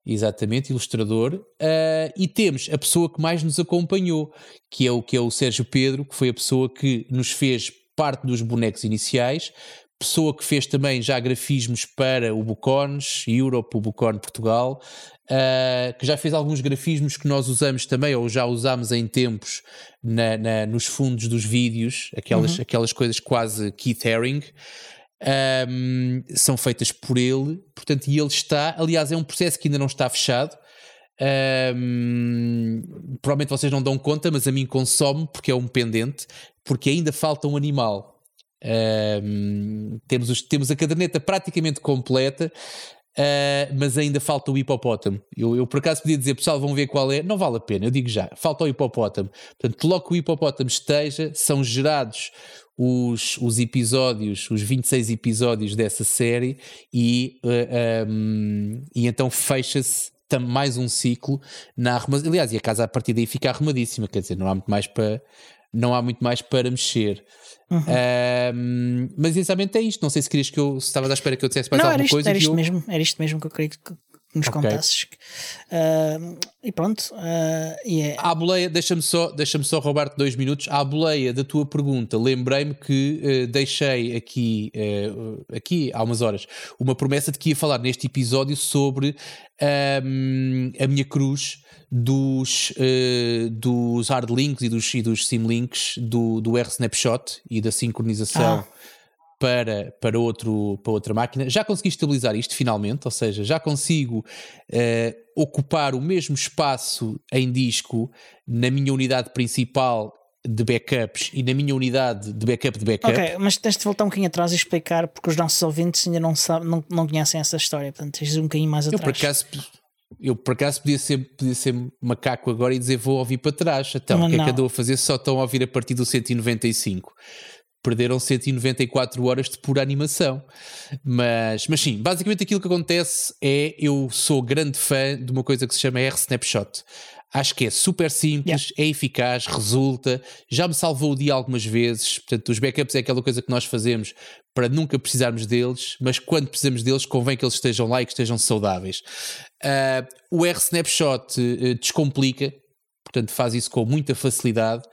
exatamente, ilustrador, uh, e temos a pessoa que mais nos acompanhou, que é, o, que é o Sérgio Pedro, que foi a pessoa que nos fez parte dos bonecos iniciais, pessoa que fez também já grafismos para o Bucones, Europe, o Bucone Portugal, uh, que já fez alguns grafismos que nós usamos também, ou já usámos em tempos na, na, nos fundos dos vídeos, aquelas, uhum. aquelas coisas quase Keith Haring um, são feitas por ele, portanto, e ele está, aliás, é um processo que ainda não está fechado. Um, provavelmente vocês não dão conta, mas a mim consome porque é um pendente, porque ainda falta um animal. Um, temos, os, temos a caderneta praticamente completa, uh, mas ainda falta o hipopótamo. Eu, eu, por acaso podia dizer, pessoal, vão ver qual é. Não vale a pena, eu digo já, falta o hipopótamo. Portanto, logo que o hipopótamo esteja, são gerados os, os episódios, os 26 episódios dessa série, e, uh, eh, um, ehm, e então fecha-se mais um ciclo na arrumação. Aliás, e a casa a partir daí fica arrumadíssima, quer dizer, não há muito mais para, não há muito mais para mexer. Uhum. Um, ehm, mas essencialmente é isto. Não sei se querias que eu se estavas à espera que eu dissesse mais não, alguma isto, coisa. Era isto, eu... mesmo, era isto mesmo que eu queria que, nos okay. contasses. Uh, e pronto. Uh, yeah. À boleia, deixa-me só, deixa só roubar-te dois minutos. À boleia da tua pergunta, lembrei-me que uh, deixei aqui, uh, aqui há umas horas, uma promessa de que ia falar neste episódio sobre a minha cruz dos, dos hard links e dos, e dos sim links do, do R-Snapshot e da sincronização. Ah para, para, outro, para outra máquina. Já consegui estabilizar isto finalmente, ou seja, já consigo uh, ocupar o mesmo espaço em disco na minha unidade principal de backups e na minha unidade de backup de backup. Ok, mas tens de voltar um bocadinho atrás e explicar porque os nossos ouvintes ainda não, sabem, não, não conhecem essa história, portanto tens de um bocadinho mais atrás. Eu por acaso, eu por acaso podia ser, podia ser macaco agora e dizer vou ouvir para trás. Então, o que é que andou a fazer? Só estão a ouvir a partir do 195 perderam 194 horas de pura animação. Mas, mas sim, basicamente aquilo que acontece é eu sou grande fã de uma coisa que se chama R-Snapshot. Acho que é super simples, yeah. é eficaz, resulta, já me salvou o dia algumas vezes. Portanto, os backups é aquela coisa que nós fazemos para nunca precisarmos deles, mas quando precisamos deles, convém que eles estejam lá e que estejam saudáveis. Uh, o R-Snapshot uh, descomplica, portanto, faz isso com muita facilidade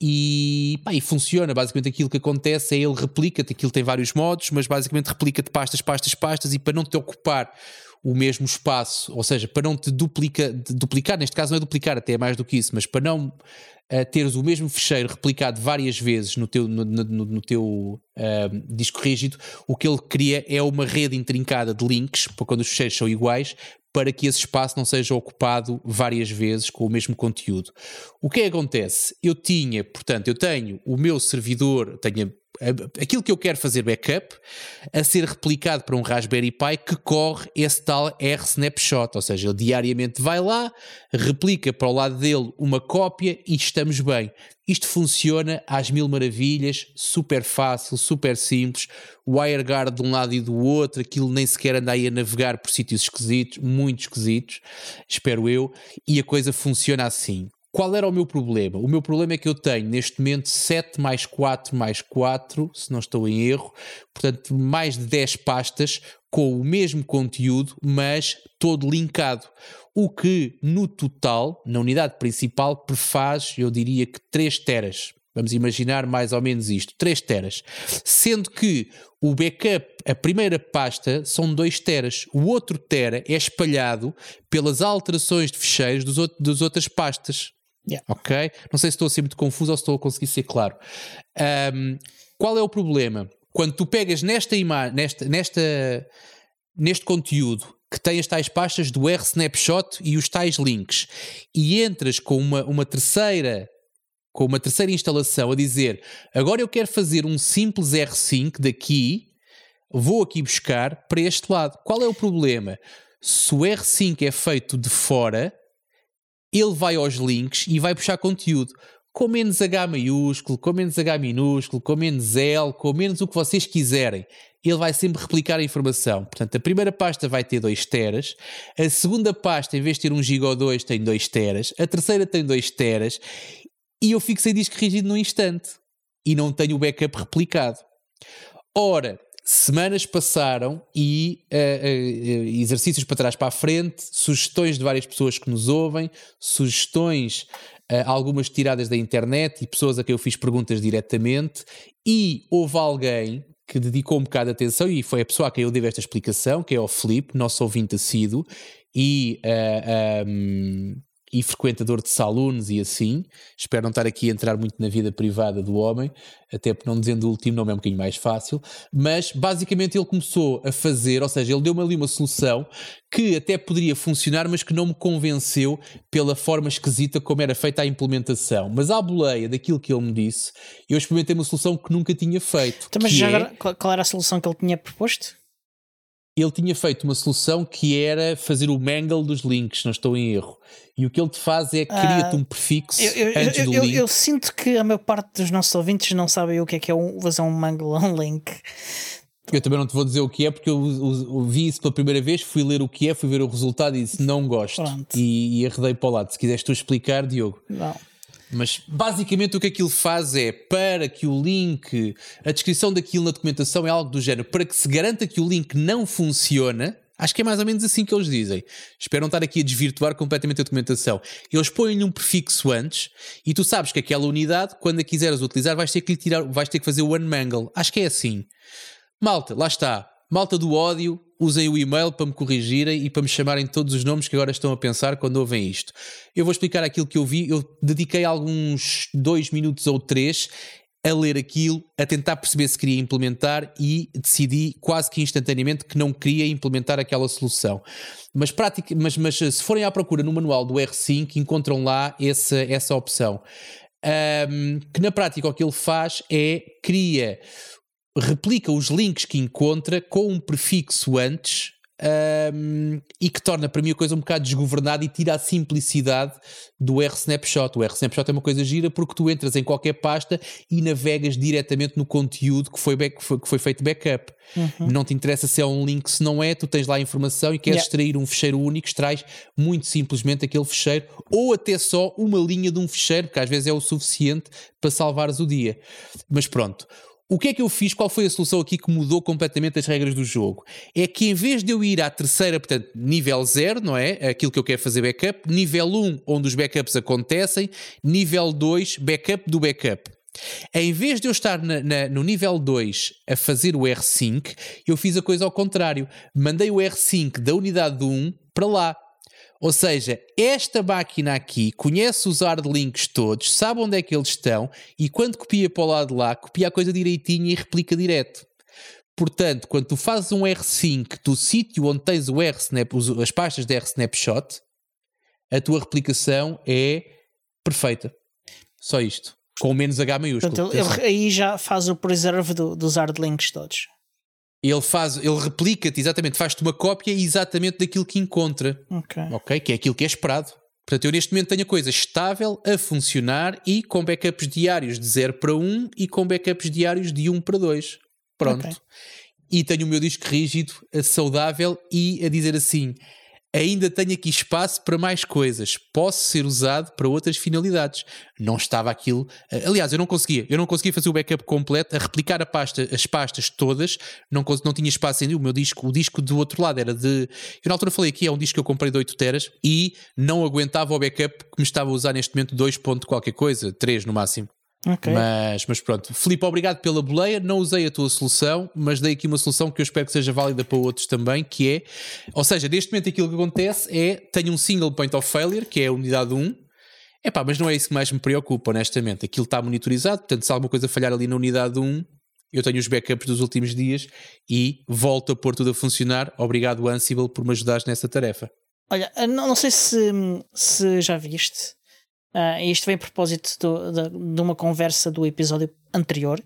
e, pá, e funciona. Basicamente aquilo que acontece é ele replica-te, aquilo tem vários modos, mas basicamente replica-te pastas, pastas, pastas, e para não te ocupar o mesmo espaço, ou seja, para não te duplica, duplicar, neste caso não é duplicar, até é mais do que isso, mas para não uh, teres o mesmo fecheiro replicado várias vezes no teu, no, no, no teu uh, disco rígido, o que ele cria é uma rede intrincada de links, para quando os fecheiros são iguais, para que esse espaço não seja ocupado várias vezes com o mesmo conteúdo. O que é que acontece? Eu tinha, portanto, eu tenho o meu servidor, tenho aquilo que eu quero fazer backup a ser replicado para um Raspberry Pi que corre esse tal R-Snapshot, ou seja, ele diariamente vai lá, replica para o lado dele uma cópia e estamos bem. Isto funciona às mil maravilhas, super fácil, super simples, WireGuard de um lado e do outro, aquilo nem sequer anda aí a navegar por sítios esquisitos, muito esquisitos, espero eu, e a coisa funciona assim. Qual era o meu problema? O meu problema é que eu tenho neste momento 7 mais 4 mais 4, se não estou em erro, portanto, mais de 10 pastas com o mesmo conteúdo, mas todo linkado. O que no total, na unidade principal, prefaz, eu diria que 3 teras. Vamos imaginar mais ou menos isto, 3 teras. Sendo que o backup, a primeira pasta, são 2 teras. O outro tera é espalhado pelas alterações de fecheiros dos, das outras pastas. Yeah. Ok? Não sei se estou a ser muito confuso ou se estou a conseguir ser claro. Um, qual é o problema? Quando tu pegas nesta imagem, nesta, nesta, neste conteúdo que tem as tais pastas do R-Snapshot e os tais links e entras com uma, uma terceira com uma terceira instalação a dizer agora eu quero fazer um simples R5 daqui vou aqui buscar para este lado. Qual é o problema? Se o R5 é feito de fora, ele vai aos links e vai puxar conteúdo com menos H maiúsculo, com menos H minúsculo, com menos L, com menos o que vocês quiserem. Ele vai sempre replicar a informação. Portanto, a primeira pasta vai ter 2 teras, a segunda pasta, em vez de ter 1 um ou 2, tem 2 teras, a terceira tem 2 teras, e eu fico sem disco rígido no instante. E não tenho o backup replicado. Ora, Semanas passaram e uh, uh, exercícios para trás para a frente, sugestões de várias pessoas que nos ouvem, sugestões, uh, algumas tiradas da internet e pessoas a quem eu fiz perguntas diretamente. E houve alguém que dedicou um bocado de atenção e foi a pessoa a quem eu devo esta explicação, que é o Felipe, nosso ouvinte assíduo, e um, e frequentador de saloons e assim. Espero não estar aqui a entrar muito na vida privada do homem, até porque não dizendo o último nome é um bocadinho mais fácil. Mas basicamente ele começou a fazer, ou seja, ele deu-me ali uma solução que até poderia funcionar, mas que não me convenceu pela forma esquisita como era feita a implementação. Mas à boleia daquilo que ele me disse, eu experimentei uma solução que nunca tinha feito. Então, mas já é... agora, qual era a solução que ele tinha proposto? Ele tinha feito uma solução que era fazer o mangle dos links, não estou em erro. E o que ele te faz é cria-te um prefixo eu, eu, antes eu, do link. Eu, sinto que a maior parte dos nossos ouvintes não sabem o que é que é um, fazer um mangle a um link. Eu também não te vou dizer o que é, porque eu, eu, eu, vi isso pela primeira vez, fui ler o que é, fui ver o resultado e disse não gosto. E, e arredei para o lado. Se quiseres tu explicar, Diogo. Não. Mas basicamente o que aquilo faz é para que o link, a descrição daquilo na documentação é algo do género, para que se garanta que o link não funciona, Acho que é mais ou menos assim que eles dizem. Espero não estar aqui a desvirtuar completamente a documentação. Eles põem-lhe um prefixo antes e tu sabes que aquela unidade, quando a quiseres utilizar, vais ter que tirar, vais ter que fazer o unmangle. Acho que é assim. Malta, lá está. Malta do ódio, usem o e-mail para me corrigirem e para me chamarem todos os nomes que agora estão a pensar quando ouvem isto. Eu vou explicar aquilo que eu vi. Eu dediquei alguns dois minutos ou três a ler aquilo, a tentar perceber se queria implementar e decidi quase que instantaneamente que não queria implementar aquela solução. Mas, prática, mas, mas se forem à procura no manual do R5, encontram lá essa, essa opção. Um, que na prática o que ele faz é cria, replica os links que encontra com um prefixo antes um, e que torna para mim a coisa um bocado desgovernada e tira a simplicidade do R-Snapshot. O R-Snapshot é uma coisa gira porque tu entras em qualquer pasta e navegas diretamente no conteúdo que foi, back, que foi, que foi feito backup. Uhum. Não te interessa se é um link, se não é, tu tens lá a informação e queres yeah. extrair um fecheiro único, extrais muito simplesmente aquele fecheiro ou até só uma linha de um fecheiro, que às vezes é o suficiente para salvares o dia. Mas pronto. O que é que eu fiz? Qual foi a solução aqui que mudou completamente as regras do jogo? É que em vez de eu ir à terceira, portanto, nível 0, não é? Aquilo que eu quero fazer backup, nível 1, um, onde os backups acontecem, nível 2, backup do backup. Em vez de eu estar na, na, no nível 2 a fazer o R5, eu fiz a coisa ao contrário. Mandei o R5 da unidade 1 para lá. Ou seja, esta máquina aqui conhece os hard links todos, sabe onde é que eles estão e quando copia para o lado de lá, copia a coisa direitinho e replica direto. Portanto, quando tu fazes um R5 do sítio onde tens o R-Snap, as pastas de R-Snapshot, a tua replicação é perfeita. Só isto. Com menos H maiúsculo. Portanto, ele, ele aí já faz o preserve do, dos hard links todos. Ele faz, ele replica-te exatamente, faz-te uma cópia exatamente daquilo que encontra. Ok. Ok, que é aquilo que é esperado. Portanto, eu neste momento tenho a coisa estável a funcionar e com backups diários de 0 para 1 e com backups diários de 1 para 2. Pronto. Okay. E tenho o meu disco rígido, saudável e a dizer assim: ainda tenho aqui espaço para mais coisas, posso ser usado para outras finalidades. Não estava aquilo. Eh, aliás, eu não conseguia, eu não conseguia fazer o backup completo, a replicar a pasta, as pastas todas, não, não tinha espaço ainda. O meu disco, o disco do outro lado era de. Eu na altura falei aqui, é um disco que eu comprei de 8 teras e não aguentava o backup que me estava a usar neste momento 2. qualquer coisa, 3 no máximo. Okay. Mas, mas pronto, Filipe, obrigado pela boleia. Não usei a tua solução, mas dei aqui uma solução que eu espero que seja válida para outros também, que é, ou seja, neste momento aquilo que acontece é, tenho um single point of failure, que é a unidade 1, Epá, mas não é isso que mais me preocupa, honestamente. Aquilo está monitorizado, portanto, se alguma coisa falhar ali na unidade 1, eu tenho os backups dos últimos dias e volto a pôr tudo a funcionar. Obrigado, Ansible, por me ajudares nessa tarefa. Olha, não, não sei se, se já viste, Uh, isto vem a propósito do, de, de, uma conversa do episódio anterior.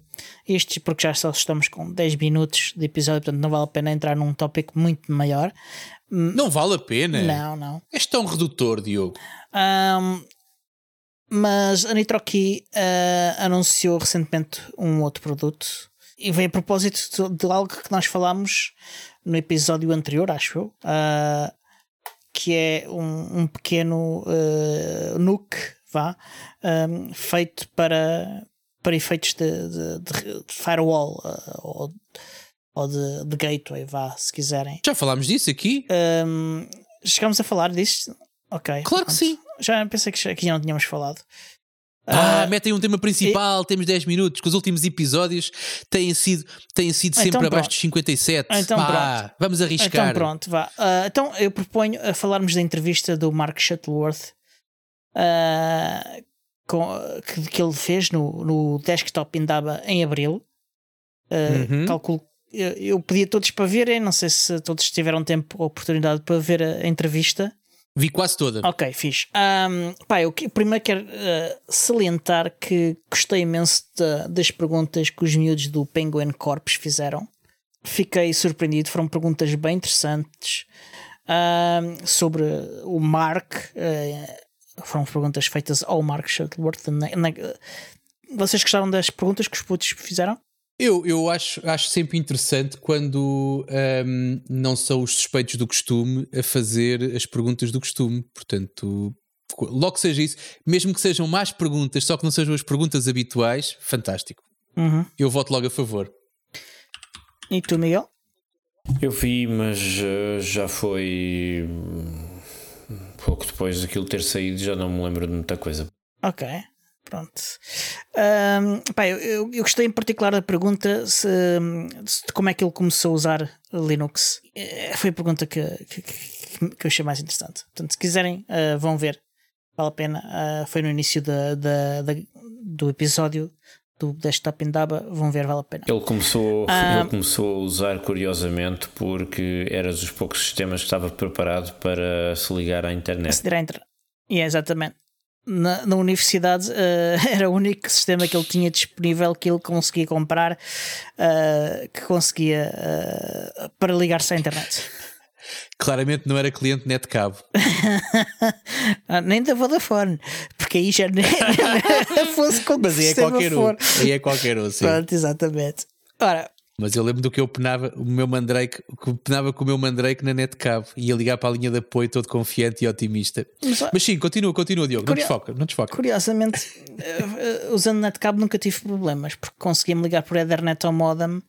Isto porque já só estamos com 10 minutos de episódio, portanto não vale a pena entrar num tópico muito maior. Hum, não vale a pena? Não, não. És tão redutor, Diogo. Um, mas a NitroKey uh, anunciou recentemente um outro produto e vem a propósito de, de, algo que nós falámos no episódio anterior, acho eu. Uh, que é um, um pequeno uh, nuke vá, um, feito para, para efeitos de, de, de firewall uh, ou, ou de, de, gateway, vá, se quiserem. Já falámos disso aqui? Um, chegámos a falar disso? Ok. Claro que sim. Já pensei que aqui não tínhamos falado. Ah, uh, metem um tema principal, e... temos 10 minutos, que os últimos episódios têm sido, têm sido sempre então, abaixo dos 57. Então, ah, vamos arriscar. Então pronto, vá. Uh, então eu proponho a falarmos da entrevista do Mark Shuttleworth uh, com, que, que, ele fez no, no Desktop Indaba em Abril. Uhum. Calculo eu, eu pedi a todos para verem, não sei se todos tiveram tempo ou oportunidade para ver a, a entrevista. Vi quase toda. Ok, fixe. Um, pá, eu primeiro quero uh, salientar que gostei imenso de, das perguntas que os miúdos do Penguin Corps fizeram. Fiquei surpreendido, foram perguntas bem interessantes uh, sobre o Mark. Uh, foram perguntas feitas ao Mark Shuttleworth. Na, na, vocês gostaram das perguntas que os putos fizeram? Eu, eu acho, acho sempre interessante quando um, não são os suspeitos do costume a fazer as perguntas do costume. Portanto, logo que seja isso, mesmo que sejam mais perguntas, só que não sejam as perguntas habituais, fantástico. Uhum. Eu voto logo a favor. E tu, Miguel? Eu vi, mas uh, já foi pouco depois daquilo ter saído, já não me lembro de muita coisa. Ok. Pronto. Um, pá, eu, eu, gostei em particular da pergunta se, de como é que ele começou a usar Linux. É, foi a pergunta que, que, que eu achei mais interessante. Portanto, se quiserem, uh, vão ver. Vale a pena. Uh, foi no início da, da, da, do episódio do Desktop Indaba, vão ver, vale a pena. Ele começou, ele começou a usar curiosamente porque era dos poucos sistemas que estava preparado para se ligar à internet. Aceder à internet. Yeah, exatamente na, na universidade uh, era o único sistema que ele tinha disponível que ele conseguia comprar uh, que conseguia uh, para ligar-se à internet. Claramente não era cliente Netcabo. ah, nem da Vodafone, porque aí já fosse com Mas aí é qualquer um. Aí é qualquer um, sim. Pronto, exatamente. Ora, mas eu lembro do que eu penava, o meu Mandrake, que penava com o meu Mandrake na Netcab, ia ligar para a linha de apoio todo confiante e otimista. Mas, Mas sim, continua, continua, Diogo, Curio... não desfoca, não desfoca. Curiosamente, uh, usando Netcab nunca tive problemas, porque conseguia-me ligar por Ethernet ao modem.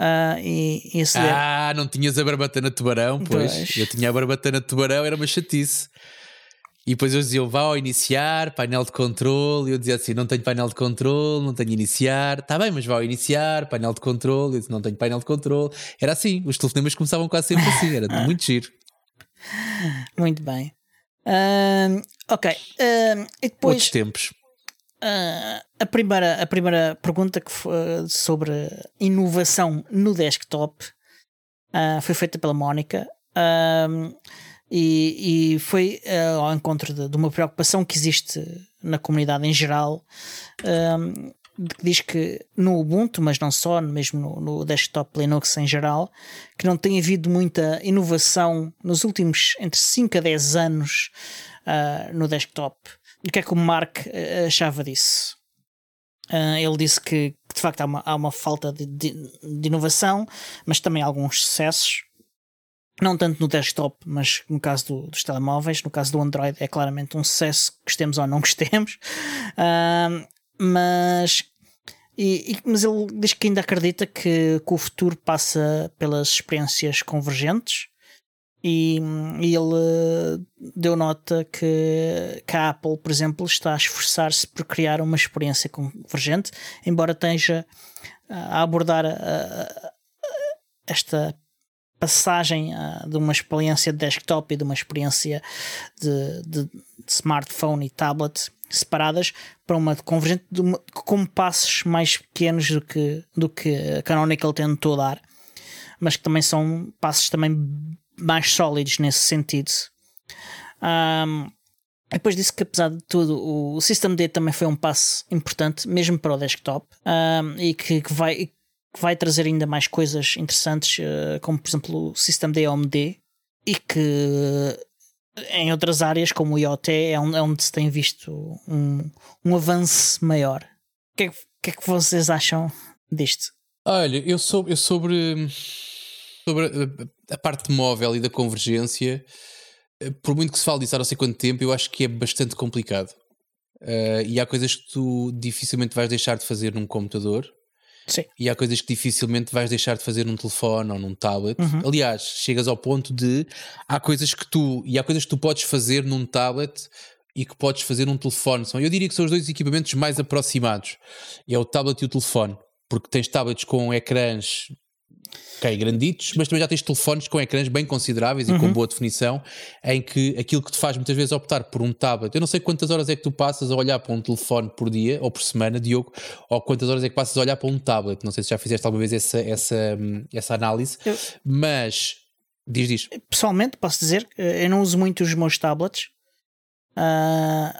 Uh, e, e aceder. Ah, não tinhas a barbatana tubarão, pois. pois. Eu tinha a barbatana tubarão, era uma chatice. E depois eles diziam, vá ao iniciar, painel de controle. E eu dizia assim: não tenho painel de controle, não tenho iniciar. Está bem, mas vá ao iniciar, painel de controle. Eu disse: não tenho painel de controle. Era assim, os telefonemas começavam quase sempre assim, era muito giro. Muito bem. Uh, ok. Uh, e depois. Outros tempos. Uh, a, primeira, a primeira pergunta que foi sobre inovação no desktop ah, foi feita pela Mónica. Uh, e, e foi uh, ao encontro de, de, uma preocupação que existe na comunidade em geral, um, que diz que no Ubuntu, mas não só, mesmo no, no, desktop Linux em geral, que não tem havido muita inovação nos últimos entre 5 a 10 anos uh, no desktop. O que é que o Mark uh, achava disso? Uh, ele disse que, que, de facto há uma, há uma falta de, de, de, inovação, mas também alguns sucessos não tanto no desktop, mas no caso do, dos telemóveis, no caso do Android, é claramente um sucesso, gostemos ou não gostemos. Uh, mas, e, e, mas ele diz que ainda acredita que, que, o futuro passa pelas experiências convergentes. E, e ele deu nota que, que, a Apple, por exemplo, está a esforçar-se por criar uma experiência convergente, embora esteja a abordar a, a, esta passagem uh, de uma experiência de desktop e de uma experiência de, de, de smartphone e tablet separadas para uma convergente uma, com passos mais pequenos do que, do que a Canonical tentou dar, mas que também são passos também mais sólidos nesse sentido. Um, depois disse que, apesar de tudo, o System D também foi um passo importante, mesmo para o desktop, um, e que, que vai que vai trazer ainda mais coisas interessantes, eh, como por exemplo o System D OMD, e que em outras áreas, como o IoT, é onde se tem visto um, um avanço maior. O que, é, que, é que vocês acham disto? Olha, eu, sou, eu sobre, sobre a, a parte móvel e da convergência, eh, por muito que se fale disso há não sei quanto tempo, eu acho que é bastante complicado. Uh, e há coisas que tu dificilmente vais deixar de fazer num computador Sim. E há coisas que dificilmente vais deixar de fazer num telefone ou num tablet. Uhum. Aliás, chegas ao ponto de há coisas que tu e há coisas que tu podes fazer num tablet e que podes fazer num telefone. Eu diria que são os dois equipamentos mais aproximados. É o tablet e o telefone, porque tens tablets com ecrãs ok, granditos, mas também já tens telefones com ecrãs bem consideráveis e uhum. com boa definição, em que aquilo que te faz muitas vezes optar por um tablet, eu não sei quantas horas é que tu passas a olhar para um telefone por dia ou por semana, Diogo, ou quantas horas é que passas a olhar para um tablet, não sei se já fizeste alguma vez essa, essa, essa análise, eu, mas diz, diz. Pessoalmente, posso dizer, eu não uso muito os meus tablets. Uh,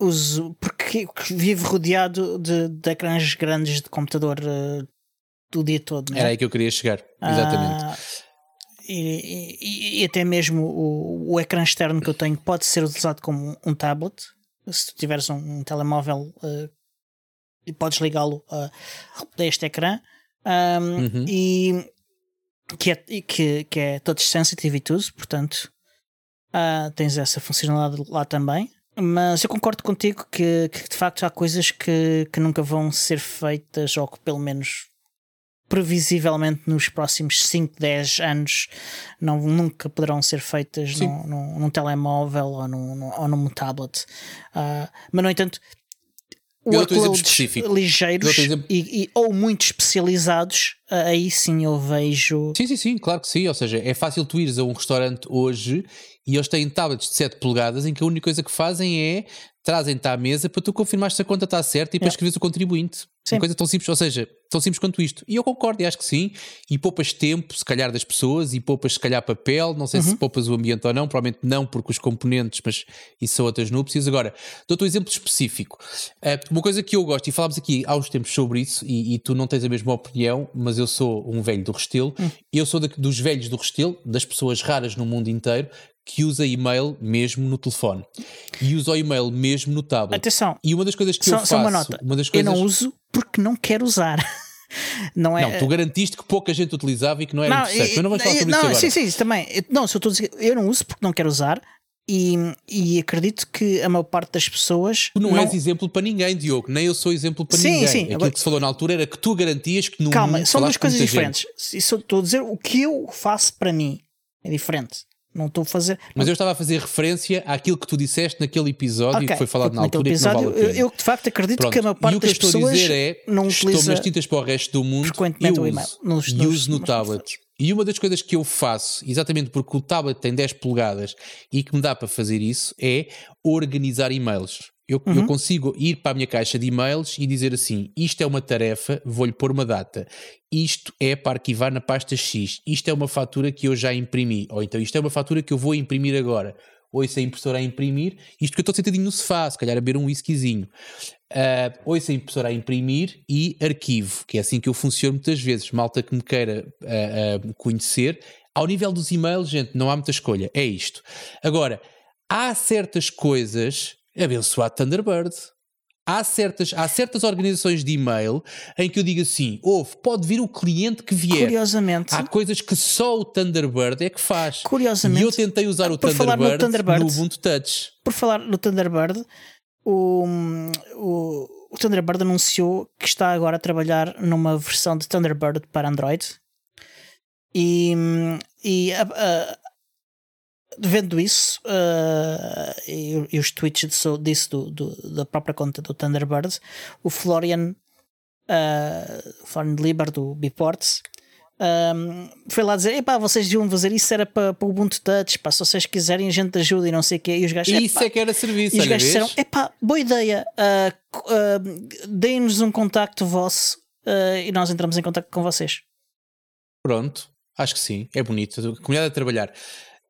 uso porque vivo rodeado de, de ecrãs grandes de computador uh, do dia todo. Era aí que eu queria chegar, exatamente. Ah, e, e, e, até mesmo o, o ecrã externo que eu tenho pode ser utilizado como um tablet. Se tu tiveres um, um telemóvel uh, podes ligá-lo uh, a este ecrã. Um, uhum. E que é, que, que é touch sensitive e tudo, portanto uh, tens essa funcionalidade lá também. Mas eu concordo contigo que, que, de facto há coisas que, que nunca vão ser feitas, ou que pelo menos previsivelmente nos próximos 5, 10 anos não, nunca poderão ser feitas num, num, num, telemóvel ou num, ou num tablet. Uh, mas, no entanto, workloads ligeiros e, e, ou muito especializados, aí sim eu vejo. Sim, sim, sim, claro que sim. Ou seja, é fácil tu ires a um restaurante hoje e eles têm tablets de 7 polegadas em que a única coisa que fazem é trazem-te à mesa para tu confirmar se a conta está certa e para escreveres o contribuinte. Sim. Uma coisa tão simples, ou seja, tão simples quanto isto. E eu concordo, e acho que sim. E poupas tempo, se calhar, das pessoas, e poupas, se calhar, papel. Não sei uhum. se poupas o ambiente ou não, provavelmente não, porque os componentes, mas isso são outras núpcias. Agora, dou-te um exemplo específico. Uh, uma coisa que eu gosto, e falámos aqui há uns tempos sobre isso, e, e, tu não tens a mesma opinião, mas eu sou um velho do Restelo. Uhum. Eu sou de, dos velhos do Restelo, das pessoas raras no mundo inteiro, que usa e-mail mesmo no telefone e usa o e-mail mesmo no tablet. Atenção. E uma das coisas que só, eu faço, uma nota. Uma das coisas... Eu não uso porque não quero usar. Não, é... não, tu garantiste que pouca gente utilizava e que não era não, interessante. Mas não vamos falar sobre não, isso agora. Sim, sim, isso também. Não, se eu estou a dizer, eu não uso porque não quero usar. E, e, acredito que a maior parte das pessoas. Tu não, não, és exemplo para ninguém, Diogo, nem eu sou exemplo para sim, ninguém. Sim, Aquilo agora... que se falou na altura era que tu garantias que no Calma, são duas coisas diferentes. Isso estou a dizer o que eu faço para mim é diferente. Não estou a fazer. Mas eu estava a fazer referência àquilo que tu disseste naquele episódio okay. que foi falado na altura episódio, vale eu, eu, de facto acredito Pronto. que a maior parte das pessoas. O que eu estou a dizer é: não estou nas tintas para o resto do mundo eu uso, nos, e uso no tablet. E uma das coisas que eu faço, exatamente porque o tablet tem 10 polegadas e que me dá para fazer isso, é organizar e-mails. Eu, uhum. eu, consigo ir para a minha caixa de e-mails e dizer assim: isto é uma tarefa, vou-lhe pôr uma data. Isto é para arquivar na pasta X. Isto é uma fatura que eu já imprimi. Ou então isto é uma fatura que eu vou imprimir agora. Ouço a impressora a imprimir. Isto que eu estou sentadinho no sofá, se calhar a beber um whiskyzinho. Uh, ouço a impressora a imprimir e arquivo, que é assim que eu funciono muitas vezes. Malta que me queira uh, uh, conhecer. Ao nível dos e-mails, gente, não há muita escolha. É isto. Agora, há certas coisas abençoado Thunderbird. Há certas, há certas organizações de e-mail em que eu digo assim: ouve, pode vir o cliente que vier. Curiosamente. Há coisas que só o Thunderbird é que faz. Curiosamente. E eu tentei usar o Thunderbird no, Thunderbird no Ubuntu Touch. Por falar no Thunderbird, o, o, o Thunderbird anunciou que está agora a trabalhar numa versão de Thunderbird para Android. E, e a, a, vendo isso uh, e, e, os tweets disso do, do, da própria conta do Thunderbird, o Florian, uh, Florian Liber do Biports um, foi lá dizer: Epá, vocês deviam fazer isso, era para, para o Ubuntu Touch. Pá, se vocês quiserem, a gente ajuda e não sei o quê. E os gajos, isso é que era serviço. E os gajos disseram: Epá, boa ideia, uh, uh, deem-nos um contacto vosso uh, e nós entramos em contacto com vocês. Pronto, acho que sim, é bonito. A comunidade a trabalhar.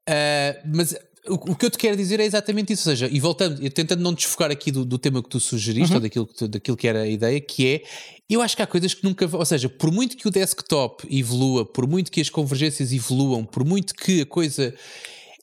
Uh, mas o, o, que eu te quero dizer é exatamente isso, ou seja, e voltando, tentando não desfocar aqui do, do tema que tu sugeriste, uhum. ou daquilo que, tu, daquilo que era a ideia, que é, eu acho que há coisas que nunca, ou seja, por muito que o desktop evolua, por muito que as convergências evoluam, por muito que a coisa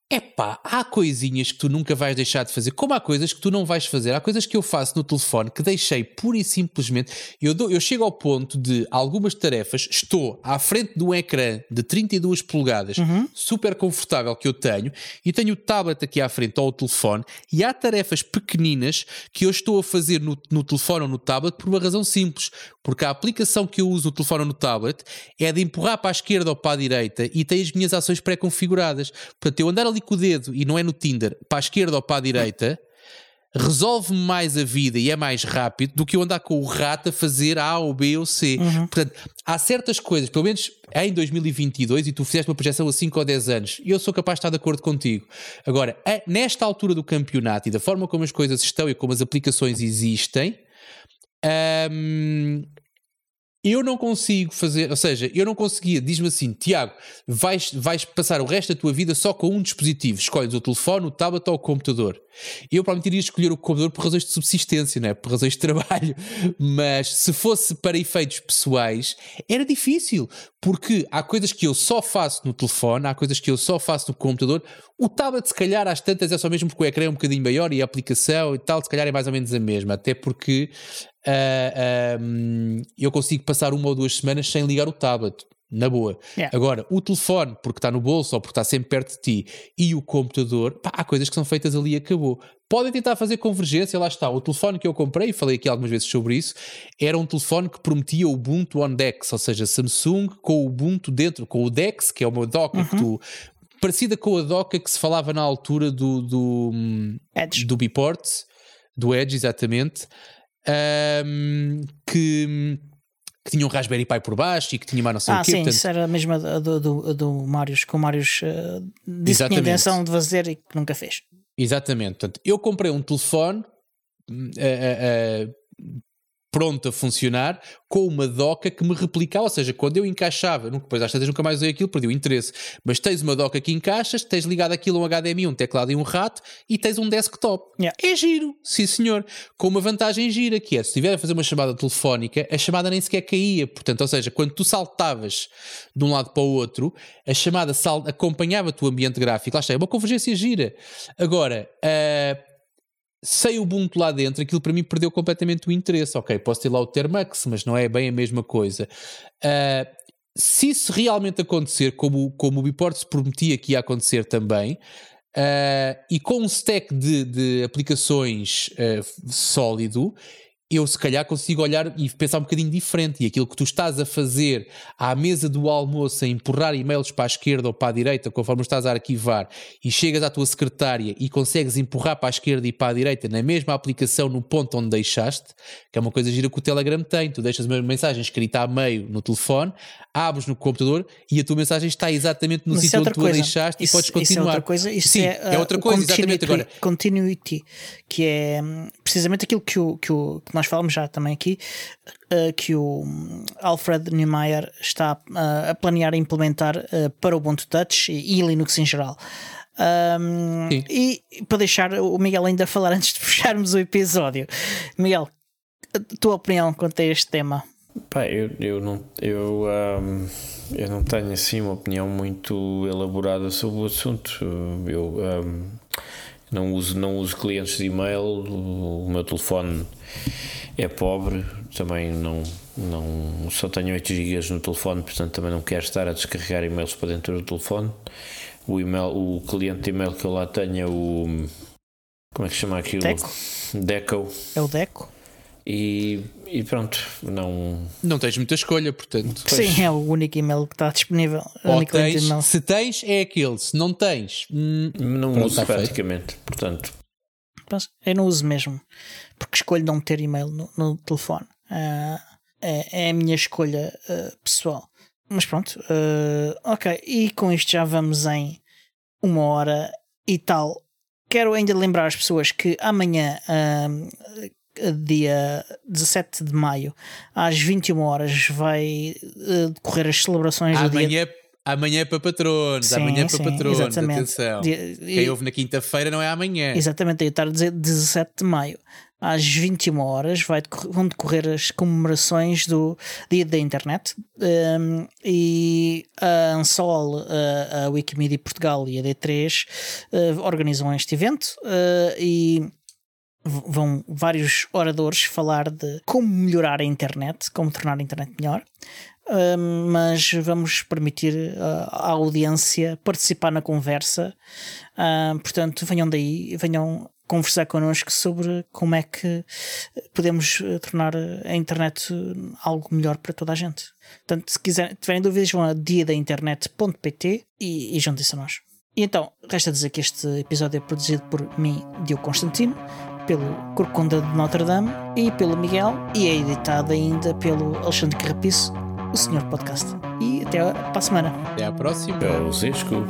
Epá, há coisinhas que tu nunca vais deixar de fazer, como há coisas que tu não vais fazer. Há coisas que eu faço no telefone que deixei pura e simplesmente. Eu, dou, eu chego ao ponto de algumas tarefas, estou à frente de um ecrã de 32 polegadas, uhum. super confortável que eu tenho, e tenho o tablet aqui à frente ou o telefone, e há tarefas pequeninas que eu estou a fazer no, no telefone ou no tablet por uma razão simples. Porque a aplicação que eu uso no telefone ou no tablet é de empurrar para a esquerda ou para a direita e tem as minhas ações pré-configuradas. Portanto, eu andar ali com o dedo e não é no Tinder, para a esquerda ou para a direita, resolve-me mais a vida e é mais rápido do que eu andar com o rato a fazer A ou B ou C. Uhum. Portanto, há certas coisas, pelo menos em 2022, e tu fizeste uma projeção a 5 ou 10 anos, e eu sou capaz de estar de acordo contigo. Agora, nesta altura do campeonato e da forma como as coisas estão e como as aplicações existem, um, eu não consigo fazer, ou seja, eu não conseguia, diz-me assim, Tiago, vais, vais passar o resto da tua vida só com um dispositivo, escolhes o telefone, o tablet ou o computador. Eu provavelmente iria escolher o computador por razões de subsistência, não é? por razões de trabalho, mas se fosse para efeitos pessoais, era difícil, porque há coisas que eu só faço no telefone, há coisas que eu só faço no computador. O tablet, se calhar, às tantas é só mesmo porque o ecrã é um bocadinho maior e a aplicação e tal, se calhar é mais ou menos a mesma, até porque uh, uh, eu consigo passar uma ou duas semanas sem ligar o tablet. Na boa. Yeah. Agora, o telefone, porque está no bolso ou porque está sempre perto de ti, e o computador, pá, há coisas que são feitas ali e acabou. Podem tentar fazer convergência, lá está. O telefone que eu comprei, e falei aqui algumas vezes sobre isso, era um telefone que prometia o Ubuntu on Dex, ou seja, Samsung com o Ubuntu dentro, com o Dex, que é uma doca que tu. parecida com a doca que se falava na altura do. do Edge. do Biport, do Edge, exatamente, ahm, que, que tinha um Raspberry Pi por baixo e que tinha mais não sei Ah, o quê. sim, portanto- isso era a mesma do, do, do, Marius, que o Marius uh, disse que tinha intenção de fazer e que nunca fez. Exatamente. Portanto, eu comprei um telefone a- a- pronto a funcionar com uma doca que me replicava, ou seja, quando eu encaixava, depois às tantas nunca mais usei aquilo, perdi o interesse, mas tens uma doca que encaixas, tens ligado aquilo a um HDMI, um teclado e um rato e tens um desktop. Yeah. É giro, sim senhor, com uma vantagem gira que é, se estiver a fazer uma chamada telefónica, a chamada nem sequer caía, portanto, ou seja, quando tu saltavas de um lado para o outro, a chamada acompanhava-te o ambiente gráfico, lá está, é uma convergência gira. Agora, ah, sem o Ubuntu lá dentro, aquilo para mim perdeu completamente o interesse. Ok, posso ter lá o Termax, mas não é bem a mesma coisa. Ah, se isso realmente acontecer, como, como o Biport se prometia que ia acontecer também, ah, e com um stack de, de aplicações ah, sólido, eu se calhar consigo olhar e pensar um bocadinho diferente. E aquilo que tu estás a fazer à mesa do almoço, a empurrar e-mails para a esquerda ou para a direita, conforme estás a arquivar, e chegas à tua secretária e consegues empurrar para a esquerda e para a direita na mesma aplicação, no ponto onde deixaste, que é uma coisa gira que o Telegram tem. Tu deixas uma mensagem escrita a meio no telefone, abres no computador e a tua mensagem está exatamente no sítio é onde tu a coisa. deixaste Isso- e podes Isso é continuar. outra coisa. Isso Sim, é, é uh, outra coisa, exatamente. continuity- Agora, Continuity, que é hum, precisamente aquilo que, o, que, o, que nós falamos já também aqui, uh, que o hum, Alfred Niemeyer está uh, a planear implementar uh, para o Ubuntu Touch e, e Linux em geral. Um, e para deixar o Miguel ainda falar antes de fecharmos o episódio, Miguel, a tua opinião quanto a este tema? Pá, eu, eu, não, eu, ahm, eu não tenho assim uma opinião muito elaborada sobre o assunto. Eu ahm, não, uso, não uso clientes de e-mail, o, meu telefone é pobre, também não, não só tenho 8 GB no telefone, portanto também não quero estar a descarregar e-mails para dentro do telefone. O, email, o cliente de e-mail que eu lá tenho é o. Como é que chama aquilo? Deco? Deco. É o Deco? E, e pronto, não. não tens muita escolha, portanto. Sim, é o único e-mail que está disponível. Ou tens, e-mail. se tens, é aquele. Se não tens, hum, Não Pronto, uso está feito. praticamente, portanto. Eu não uso mesmo, porque escolho não ter e-mail no, no telefone. Ah, é, é a minha escolha ah, pessoal. Mas pronto, ah, ok. E com isto já vamos em uma hora e tal. Quero ainda lembrar as pessoas que amanhã, dia 17 de maio, às 21 horas, vai ah, decorrer as celebrações do dia. amanhã, amanhã é para patronos. Sim, amanhã é para sim, patronos. exatamente. Atenção. Dia- Quem ouve na quinta-feira não é amanhã. Exatamente, eu ia estar a dizer 17 de maio. Às 21 horas vai decor- vão decorrer as comemorações do Dia da Internet Um, e a Ansol, a, a Wikimedia Portugal e a D3 uh, organizam este evento uh, e vão vários oradores falar de como melhorar a internet, como tornar a internet melhor. Mas vamos permitir uh, à audiência participar na conversa. Portanto, venham daí, venham conversar connosco sobre como é que podemos uh, tornar a internet algo melhor para toda a gente. Portanto, se quiserem, tiverem dúvidas, vão a diadainternet.pt e, e juntem-se a nós. E então, resta dizer que este episódio é produzido por mim, Diogo Constantino, pelo Corcunda de Notre Dame e pelo Miguel, e é editado ainda pelo Alexandre Carrapiço, o Senhor Podcast. E até para a semana. Até à próxima. É o Zesco.